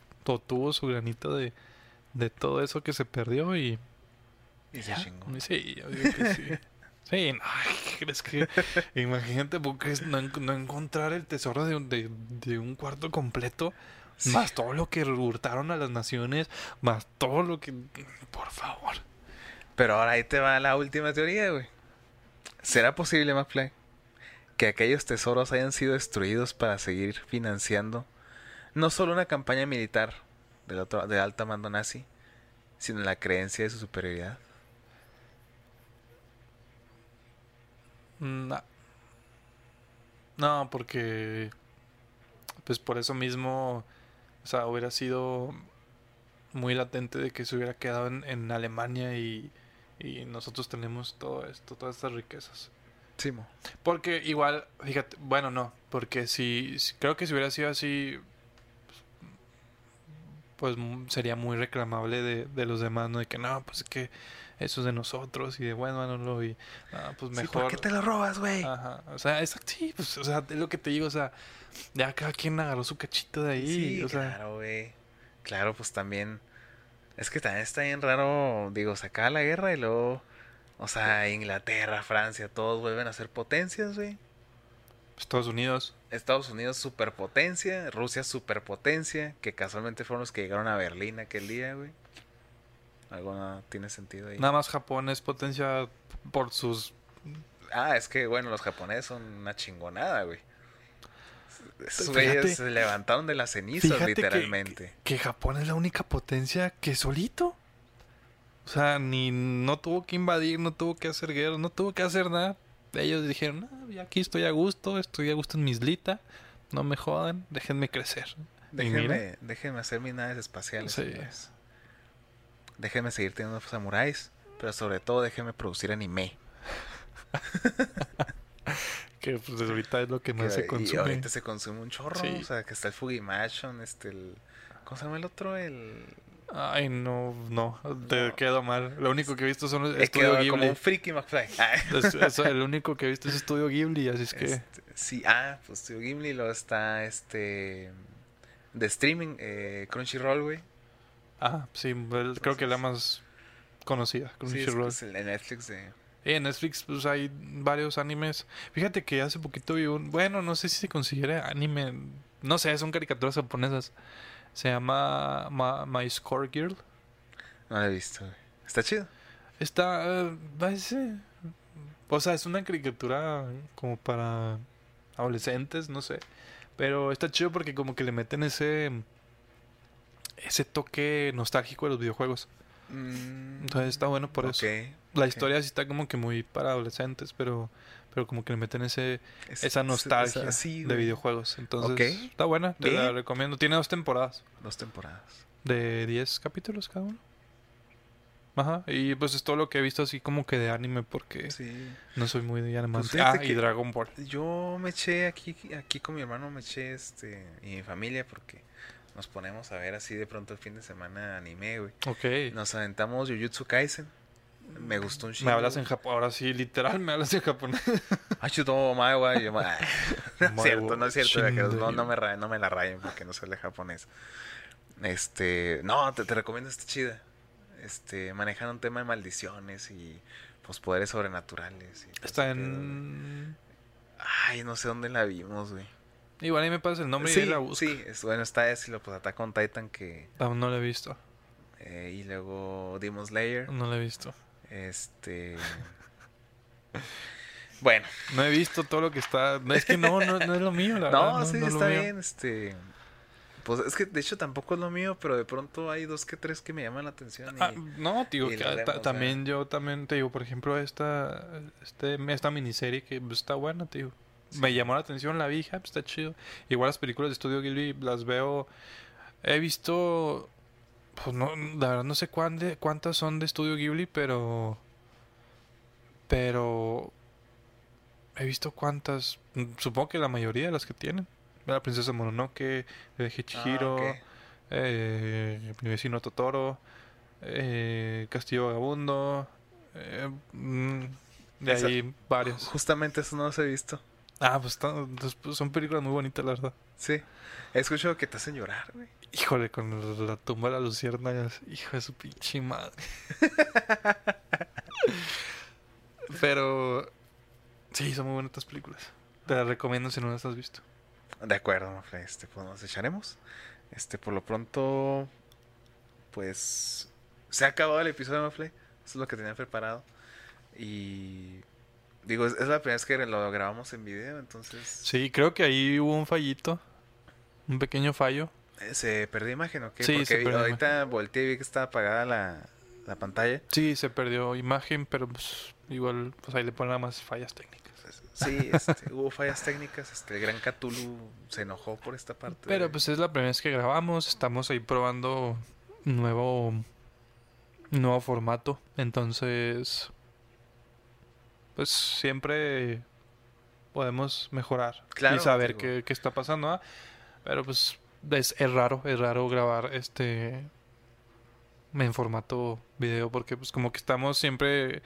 tuvo su granito de, de todo eso que se perdió y Y se ya. chingó. Sí, yo digo que sí. *laughs* Sí, no, ay, ¿qué crees que? *laughs* Imagínate, porque no, no encontrar el tesoro de, un- de, de un cuarto completo, Sí. más todo lo que hurtaron a las naciones, más todo lo que. Por favor. Pero ahora ahí te va la última teoría, güey. ¿Será posible, McFly, que aquellos tesoros hayan sido destruidos para seguir financiando no solo una campaña militar del, otro, del alto mando nazi, sino la creencia de su superioridad? No. No, porque. Pues por eso mismo. O sea, hubiera sido muy latente de que se hubiera quedado en, en Alemania y, y nosotros tenemos todo esto, todas estas riquezas. Simo. Porque igual, fíjate, bueno, no, porque si, si- creo que si hubiera sido así, pues sería muy reclamable de, de los demás, ¿no? De que no, pues es que eso es de nosotros y de bueno, bueno, lo y ah, pues Sí, mejor. ¿Por qué te lo robas, güey? Ajá, o sea, exacto, sí, pues, o sea, es lo que te digo, o sea, ya cada quien agarró su cachito de ahí, sí, o sea, claro, güey. Claro, pues también. Es que también está bien raro, digo, sacar la guerra y luego. O sea, Inglaterra, Francia, todos vuelven a ser potencias, güey. Estados Unidos. Estados Unidos superpotencia, Rusia superpotencia, que casualmente fueron los que llegaron a Berlín aquel día, güey. Algo no tiene sentido ahí. Nada más Japón es potencia por sus... Ah, es que bueno, los japoneses son una chingonada, güey. Esos güeyes se levantaron de las cenizas, Fíjate que- literalmente. Que Japón es la única potencia que solito. O sea, ni no tuvo que invadir, no tuvo que hacer guerra, no tuvo que hacer nada. Ellos dijeron, "Ah, aquí estoy a gusto, estoy a gusto en mi islita, no me jodan, déjenme crecer. Y Déjenme, déjenme hacer mis naves espaciales. Sí. señores. Déjenme seguir teniendo samuráis, pero sobre todo déjenme producir anime. *laughs* que pues ahorita es lo que más se Y consume. ahorita se consume un chorro. Sí. O sea, que está el Fugimation, este, el... ¿Cómo se llama el otro? El... Ay, no, no, te No. quedo mal. Lo único que he visto son Es Estudio que como Ghibli. un freaky McFly. *laughs* Es- el único que he visto es Estudio Ghibli, así es que... Este, sí, ah, pues Studio Gimli, luego está este de streaming, eh, Crunchyroll, güey. Ah, sí, el- creo que la más conocida, Sí, es, Crunchyroll. es el Netflix de Y en Netflix pues hay varios animes. Fíjate que hace poquito vi un... Bueno, no sé si se considera anime. No sé, son caricaturas japonesas. Se llama Ma- My Score Girl. no lo he visto. Está chido. Está... parece... O sea, es una caricatura como para adolescentes, no sé. Pero está chido porque como que le meten ese... Ese toque nostálgico de los videojuegos. Mm, Entonces está bueno por eso. La historia sí está como que muy para adolescentes, pero... Pero como que le meten ese... Es- esa es- nostalgia es así, de videojuegos. Entonces, está buena, te la recomiendo. Tiene dos temporadas Dos temporadas. de 10 capítulos cada uno. Ajá, y pues es todo lo que he visto así como que de anime porque Sí. no soy muy de anime. Pues ah, y Dragon Ball. Yo me eché aquí, aquí con mi hermano, me eché este, y mi familia, porque nos ponemos a ver así de pronto el fin de semana anime, güey. Ok. Nos aventamos Jujutsu Kaisen. Me gustó un chingo. me hablas en japonés, ahora sí, literal me hablas en japonés. *laughs* Ay, chuto, mae, güey. Yo. *laughs* No es cierto, no es cierto. No, me ra- no me la rayen porque no sale japonés. Este, no, te, te recomiendo esta chida. Este, manejan un tema de maldiciones y pues poderes sobrenaturales. y Está en... Ay, no sé dónde la vimos, güey. Igual ahí me pasa el nombre y sí, ahí la busco. sí, bueno, está ese, y lo pues Attack on Titan que Aún no la he visto. eh, y luego Demon Slayer, No la he visto. este *laughs* Bueno, No he visto todo lo que está... no, Es que no, no, no es lo mío, la *laughs* no, verdad. sí, no lo está mío. bien, este pues es que de hecho tampoco es lo mío, pero de pronto hay dos que tres que me llaman la atención y Ah, no, digo, y que lo también yo también te digo, por ejemplo, esta este esta miniserie que pues, está buena, te digo. Me llamó la atención, la vi, ah, pues, está chido. Igual las películas de Studio Ghibli las veo he visto pues no, la verdad no sé cuán de- cuántas son de Studio Ghibli, pero pero he visto cuántas, supongo que la mayoría de las que tienen. La princesa Mononoke, eh, Ah, Hichihiro, ok. eh, mi vecino Totoro, eh, Castillo Vagabundo, eh, mm, de ahí varios. Justamente eso no los he visto. Ah, pues, pues, son películas muy bonitas, la verdad. Sí. He escuchado que te hacen llorar, güey. Híjole, con la tumba de las luciérnagas, hijo de su pinche madre. *laughs* Pero sí, son muy bonitas películas. Te las recomiendo si no las has visto. De acuerdo, Mafle, este, pues nos echaremos. Este, por lo pronto, pues se ha acabado el episodio, Mafle. Eso es lo que tenía preparado. Y digo, es, es la primera vez que lo grabamos en video, entonces Sí, creo que ahí hubo un fallito. Un pequeño fallo. eh, se perdió imagen, ¿o qué? Sí, Porque se vi- perdió ahorita volteé y vi que estaba apagada la, la pantalla. Sí, se perdió imagen, pero pues igual pues ahí le ponen nada más fallas técnicas. Sí, este, *laughs* hubo fallas técnicas. Este, el gran Cthulhu se enojó por esta parte. Pero de- pues es la primera vez que grabamos, estamos ahí probando nuevo nuevo formato, entonces pues siempre podemos mejorar Claro, y saber qué, qué está pasando, pero pues es, es raro, es raro grabar este en formato video porque pues como que estamos siempre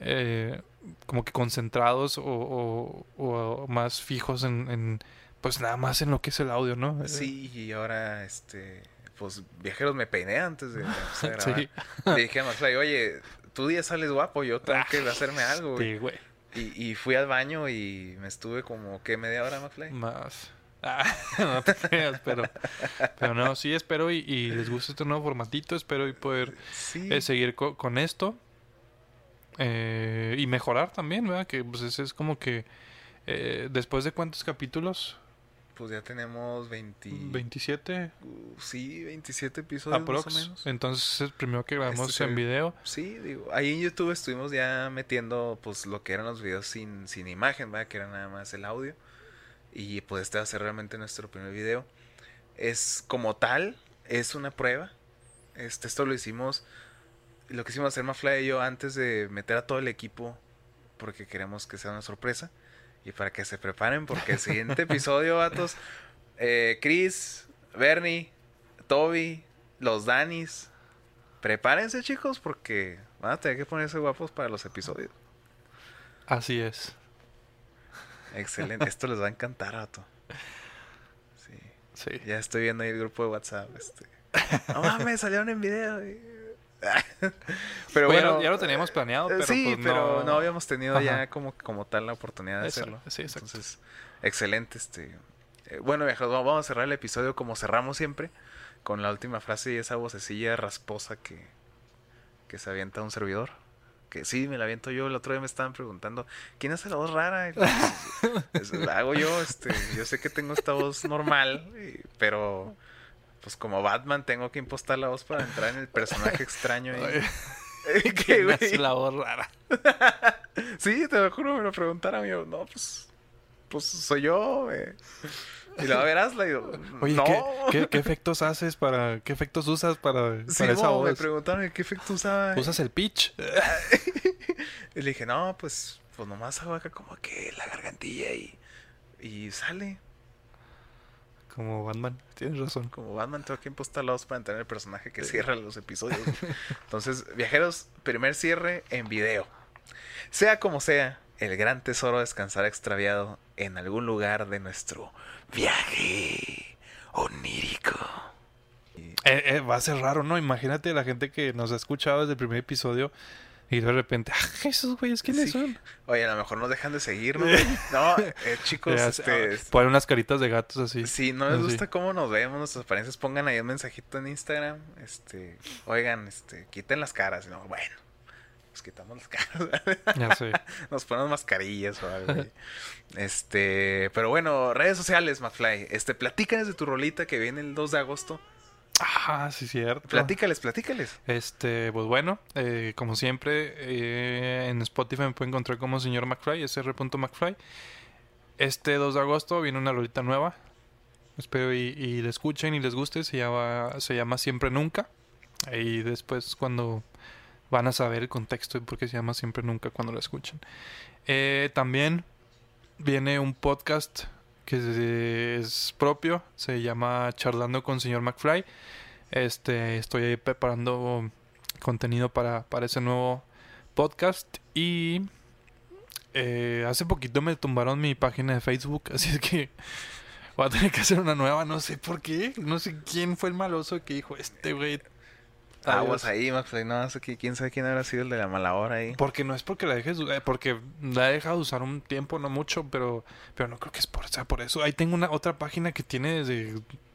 eh, como que concentrados o, o- o más fijos en, en, pues nada más en lo que es el audio, ¿no? Eh, Sí, y ahora, este, pues viajeros me peiné antes de empezar a *laughs* grabar. Sí. Le dije a oye, tú ya sales guapo, yo tengo que hacerme algo, güey. Sí, güey. Y, y fui al baño y me estuve como, ¿qué? ¿Media hora, McFly? Más. Ah, *laughs* no te creas, pero, pero no, sí espero y, y les guste este nuevo formatito, espero y poder Sí. eh, seguir co- con esto eh, y mejorar también, ¿verdad? Que pues ese es como que eh, después de cuántos capítulos, Pues ya tenemos 20... 27 uh, sí, 27 episodios más o aprox, menos. entonces el primero que grabamos Este en video, Sí, digo, ahí en YouTube estuvimos ya metiendo pues lo que eran los videos sin, sin imagen, ¿verdad? Que era nada más el audio. Y pues este va a ser realmente nuestro primer video. Es como tal, es una prueba. Este, esto lo hicimos, lo que hicimos hacer Mafla y yo antes de meter a todo el equipo, porque queremos que sea una sorpresa. Y para que se preparen, porque el siguiente episodio, vatos, eh, Chris, Bernie, Toby, los Danis, prepárense chicos porque van a tener que ponerse guapos para los episodios. Así es. Excelente, esto les va a encantar, Rato. Sí. Sí. Ya estoy viendo ahí el grupo de WhatsApp. Este. No mames, salieron en video. y- *laughs* pero Pues ya bueno, lo- ya lo teníamos planeado, pero sí, pues pero no- no, habíamos tenido ya como, como tal la oportunidad de hacerlo. sí, exacto. Entonces, excelente. Este. eh, bueno, vamos a cerrar el episodio como cerramos siempre, con la última frase y esa vocecilla rasposa que, que se avienta un servidor. Que sí, me la aviento yo. El otro día me estaban preguntando, ¿quién hace la voz rara? Pues, *laughs* es- la hago yo, este, yo sé que tengo esta voz normal, pero pues como Batman tengo que impostar la voz para entrar en el personaje extraño. ahí. *laughs* *laughs* ¿Qué, ¿Quién hace güey? la voz rara? *laughs* Sí, te lo juro, me lo preguntaron. Y yo, no, pues, pues soy yo, güey. Y luego verás, la digo, Oye, no. ¿qué, qué, qué efectos haces para... ¿Qué efectos usas para, Sí, para esa mo, me voz? preguntaron qué efecto usaba. ¿Usas el pitch? Y le dije, no, pues, pues nomás hago acá como que la gargantilla y, y sale. Como Batman, tienes razón. Como Batman tengo que impostar la voz para entrar en el personaje que cierra los episodios. *laughs* Entonces, viajeros, primer cierre en video. Sea como sea, el gran tesoro descansará extraviado en algún lugar de nuestro viaje onírico. Eh, eh, va a ser raro, ¿no? Imagínate la gente que nos ha escuchado desde el primer episodio y de repente, ¡ah, esos güeyes quiénes Sí. son! Oye, a lo mejor nos dejan de seguir, *laughs* ¿no? Eh, chicos, Ya, este, ah, Ponen unas caritas de gatos así. Si no les Así. gusta cómo nos vemos, nuestras apariencias, pongan ahí un mensajito en Instagram. Este, oigan, este, quiten las caras. Y no, bueno, pues quitamos las caras. *laughs* Ya sé. *laughs* Nos ponemos mascarillas o algo. Este, pero bueno, redes sociales, McFly. Este, platícales de tu rolita que viene el 2 de agosto. Ah, sí, cierto. Platícales, platícales. Este, pues bueno, eh, como siempre, eh, en Spotify me pueden encontrar como señor McFly, sr.mcfly. Este 2 de agosto viene una rolita nueva. Espero y, y la escuchen y les guste. Se llama, se llama Siempre Nunca. Y después cuando van a saber el contexto de por qué se llama Siempre Nunca cuando lo escuchen. Eh, también viene un podcast que es, propio. Se llama Charlando con señor McFly. Este, estoy ahí preparando contenido para, para ese nuevo podcast. Y eh, hace poquito me tumbaron mi página de Facebook, *laughs* así es que voy a tener que hacer una nueva. No sé por qué. No sé quién fue el maloso que dijo este güey. Aguas adiós". ahí, McFly. No, quién sabe quién habrá sido el de la mala hora ahí. Porque no es porque la dejes, eh, porque la he dejado de usar un tiempo, no mucho, pero, pero no creo que es por, o sea, por eso. Ahí tengo una otra página que tiene desde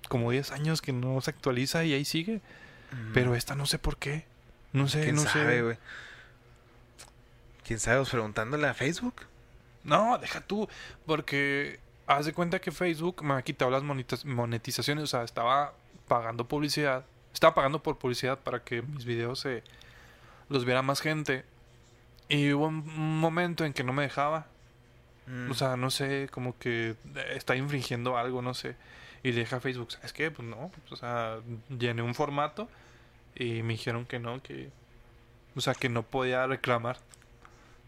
como 10 años que no se actualiza y ahí sigue. Pero esta no sé por qué. No sé, ¿Quién no sabe, sé. güey? ¿Quién sabe? Preguntándole a Facebook. No, deja tú, porque haz de cuenta que Facebook me ha quitado las monetiz- monetizaciones, o sea, estaba pagando publicidad, estaba pagando por publicidad para que mis videos se los viera más gente. Y hubo un momento en que no me dejaba. Mm. O sea, no sé, como que eh, está infringiendo algo, no sé. Y le dije a Facebook, ¿sabes qué? Pues no, o sea, llené un formato y me dijeron que no, que... O sea, que no podía reclamar.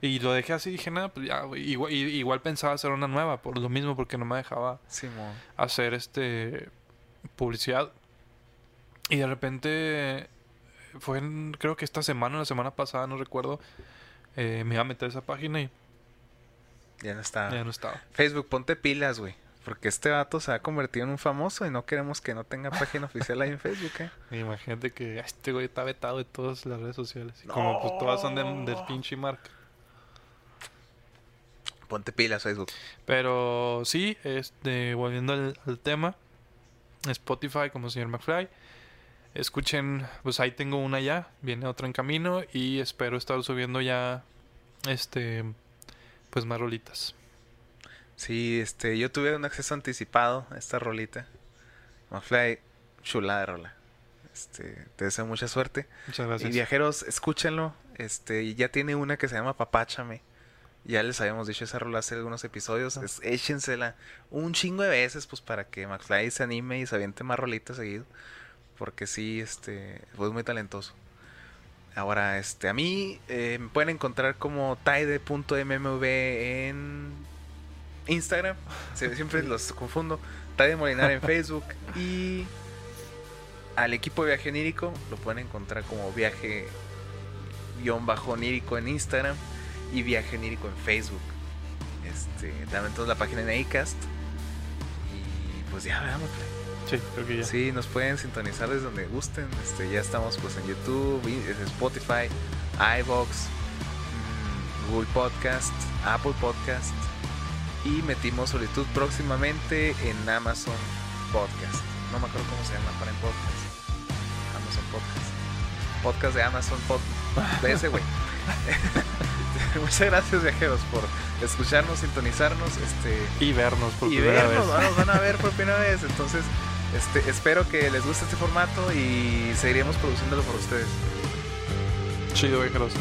Y lo dejé así, dije, nada, pues ya. Igual, igual pensaba hacer una nueva, por lo mismo, porque no me dejaba Simón. hacer este publicidad. Y de repente fue en- creo que esta semana o la semana pasada, no recuerdo, eh, me iba a meter a esa página y Ya no está. ya no estaba. Facebook, ponte pilas, güey. Porque este vato se ha convertido en un famoso y no queremos que no tenga página oficial ahí en Facebook, ¿eh? *laughs* Imagínate que este güey está vetado de todas las redes sociales. Y Como pues todas son de- del pinche marca. Ponte pilas, Facebook. Pero sí, este, volviendo al, al tema, Spotify como señor McFly. Escuchen, pues ahí tengo una ya, viene otra en camino y espero estar subiendo ya, este, pues más rolitas. Sí, este, yo tuve un acceso anticipado a esta rolita. McFly, chulada de rola. Este, te deseo mucha suerte. Muchas Y gracias. viajeros, escúchenlo. Este, y ya tiene una que se llama Papáchame. Ya les habíamos dicho esa rola hace algunos episodios. Es- échensela un chingo de veces, pues para que McFly se anime y se aviente más rolitas seguido. Porque sí, este, pues muy talentoso. Ahora, este, a mí eh, me pueden encontrar como taide.mmv en Instagram. *laughs* Siempre los confundo. Taide Molinar en Facebook. *laughs* Y al equipo de Viaje Onírico lo pueden encontrar como Viaje guion bajo onírico en Instagram y Viaje Onírico en Facebook. Este, también toda la página en Acast. Y pues ya veamos. Sí, creo que ya. Sí, nos pueden sintonizar desde donde gusten. Este, ya estamos pues en YouTube, Spotify, iBox, mm, Google Podcast, Apple Podcast y metimos solicitud próximamente en Amazon Podcast. No me acuerdo cómo se llama para en podcast. Amazon Podcast. Podcast de Amazon Podcast. De ese güey. *laughs* *laughs* Muchas gracias viajeros por escucharnos, sintonizarnos, este Y vernos por y primera vernos, vez. nos van a ver por primera vez. Entonces, este, espero que les guste este formato y seguiremos produciéndolo por ustedes. Chido, viajeros.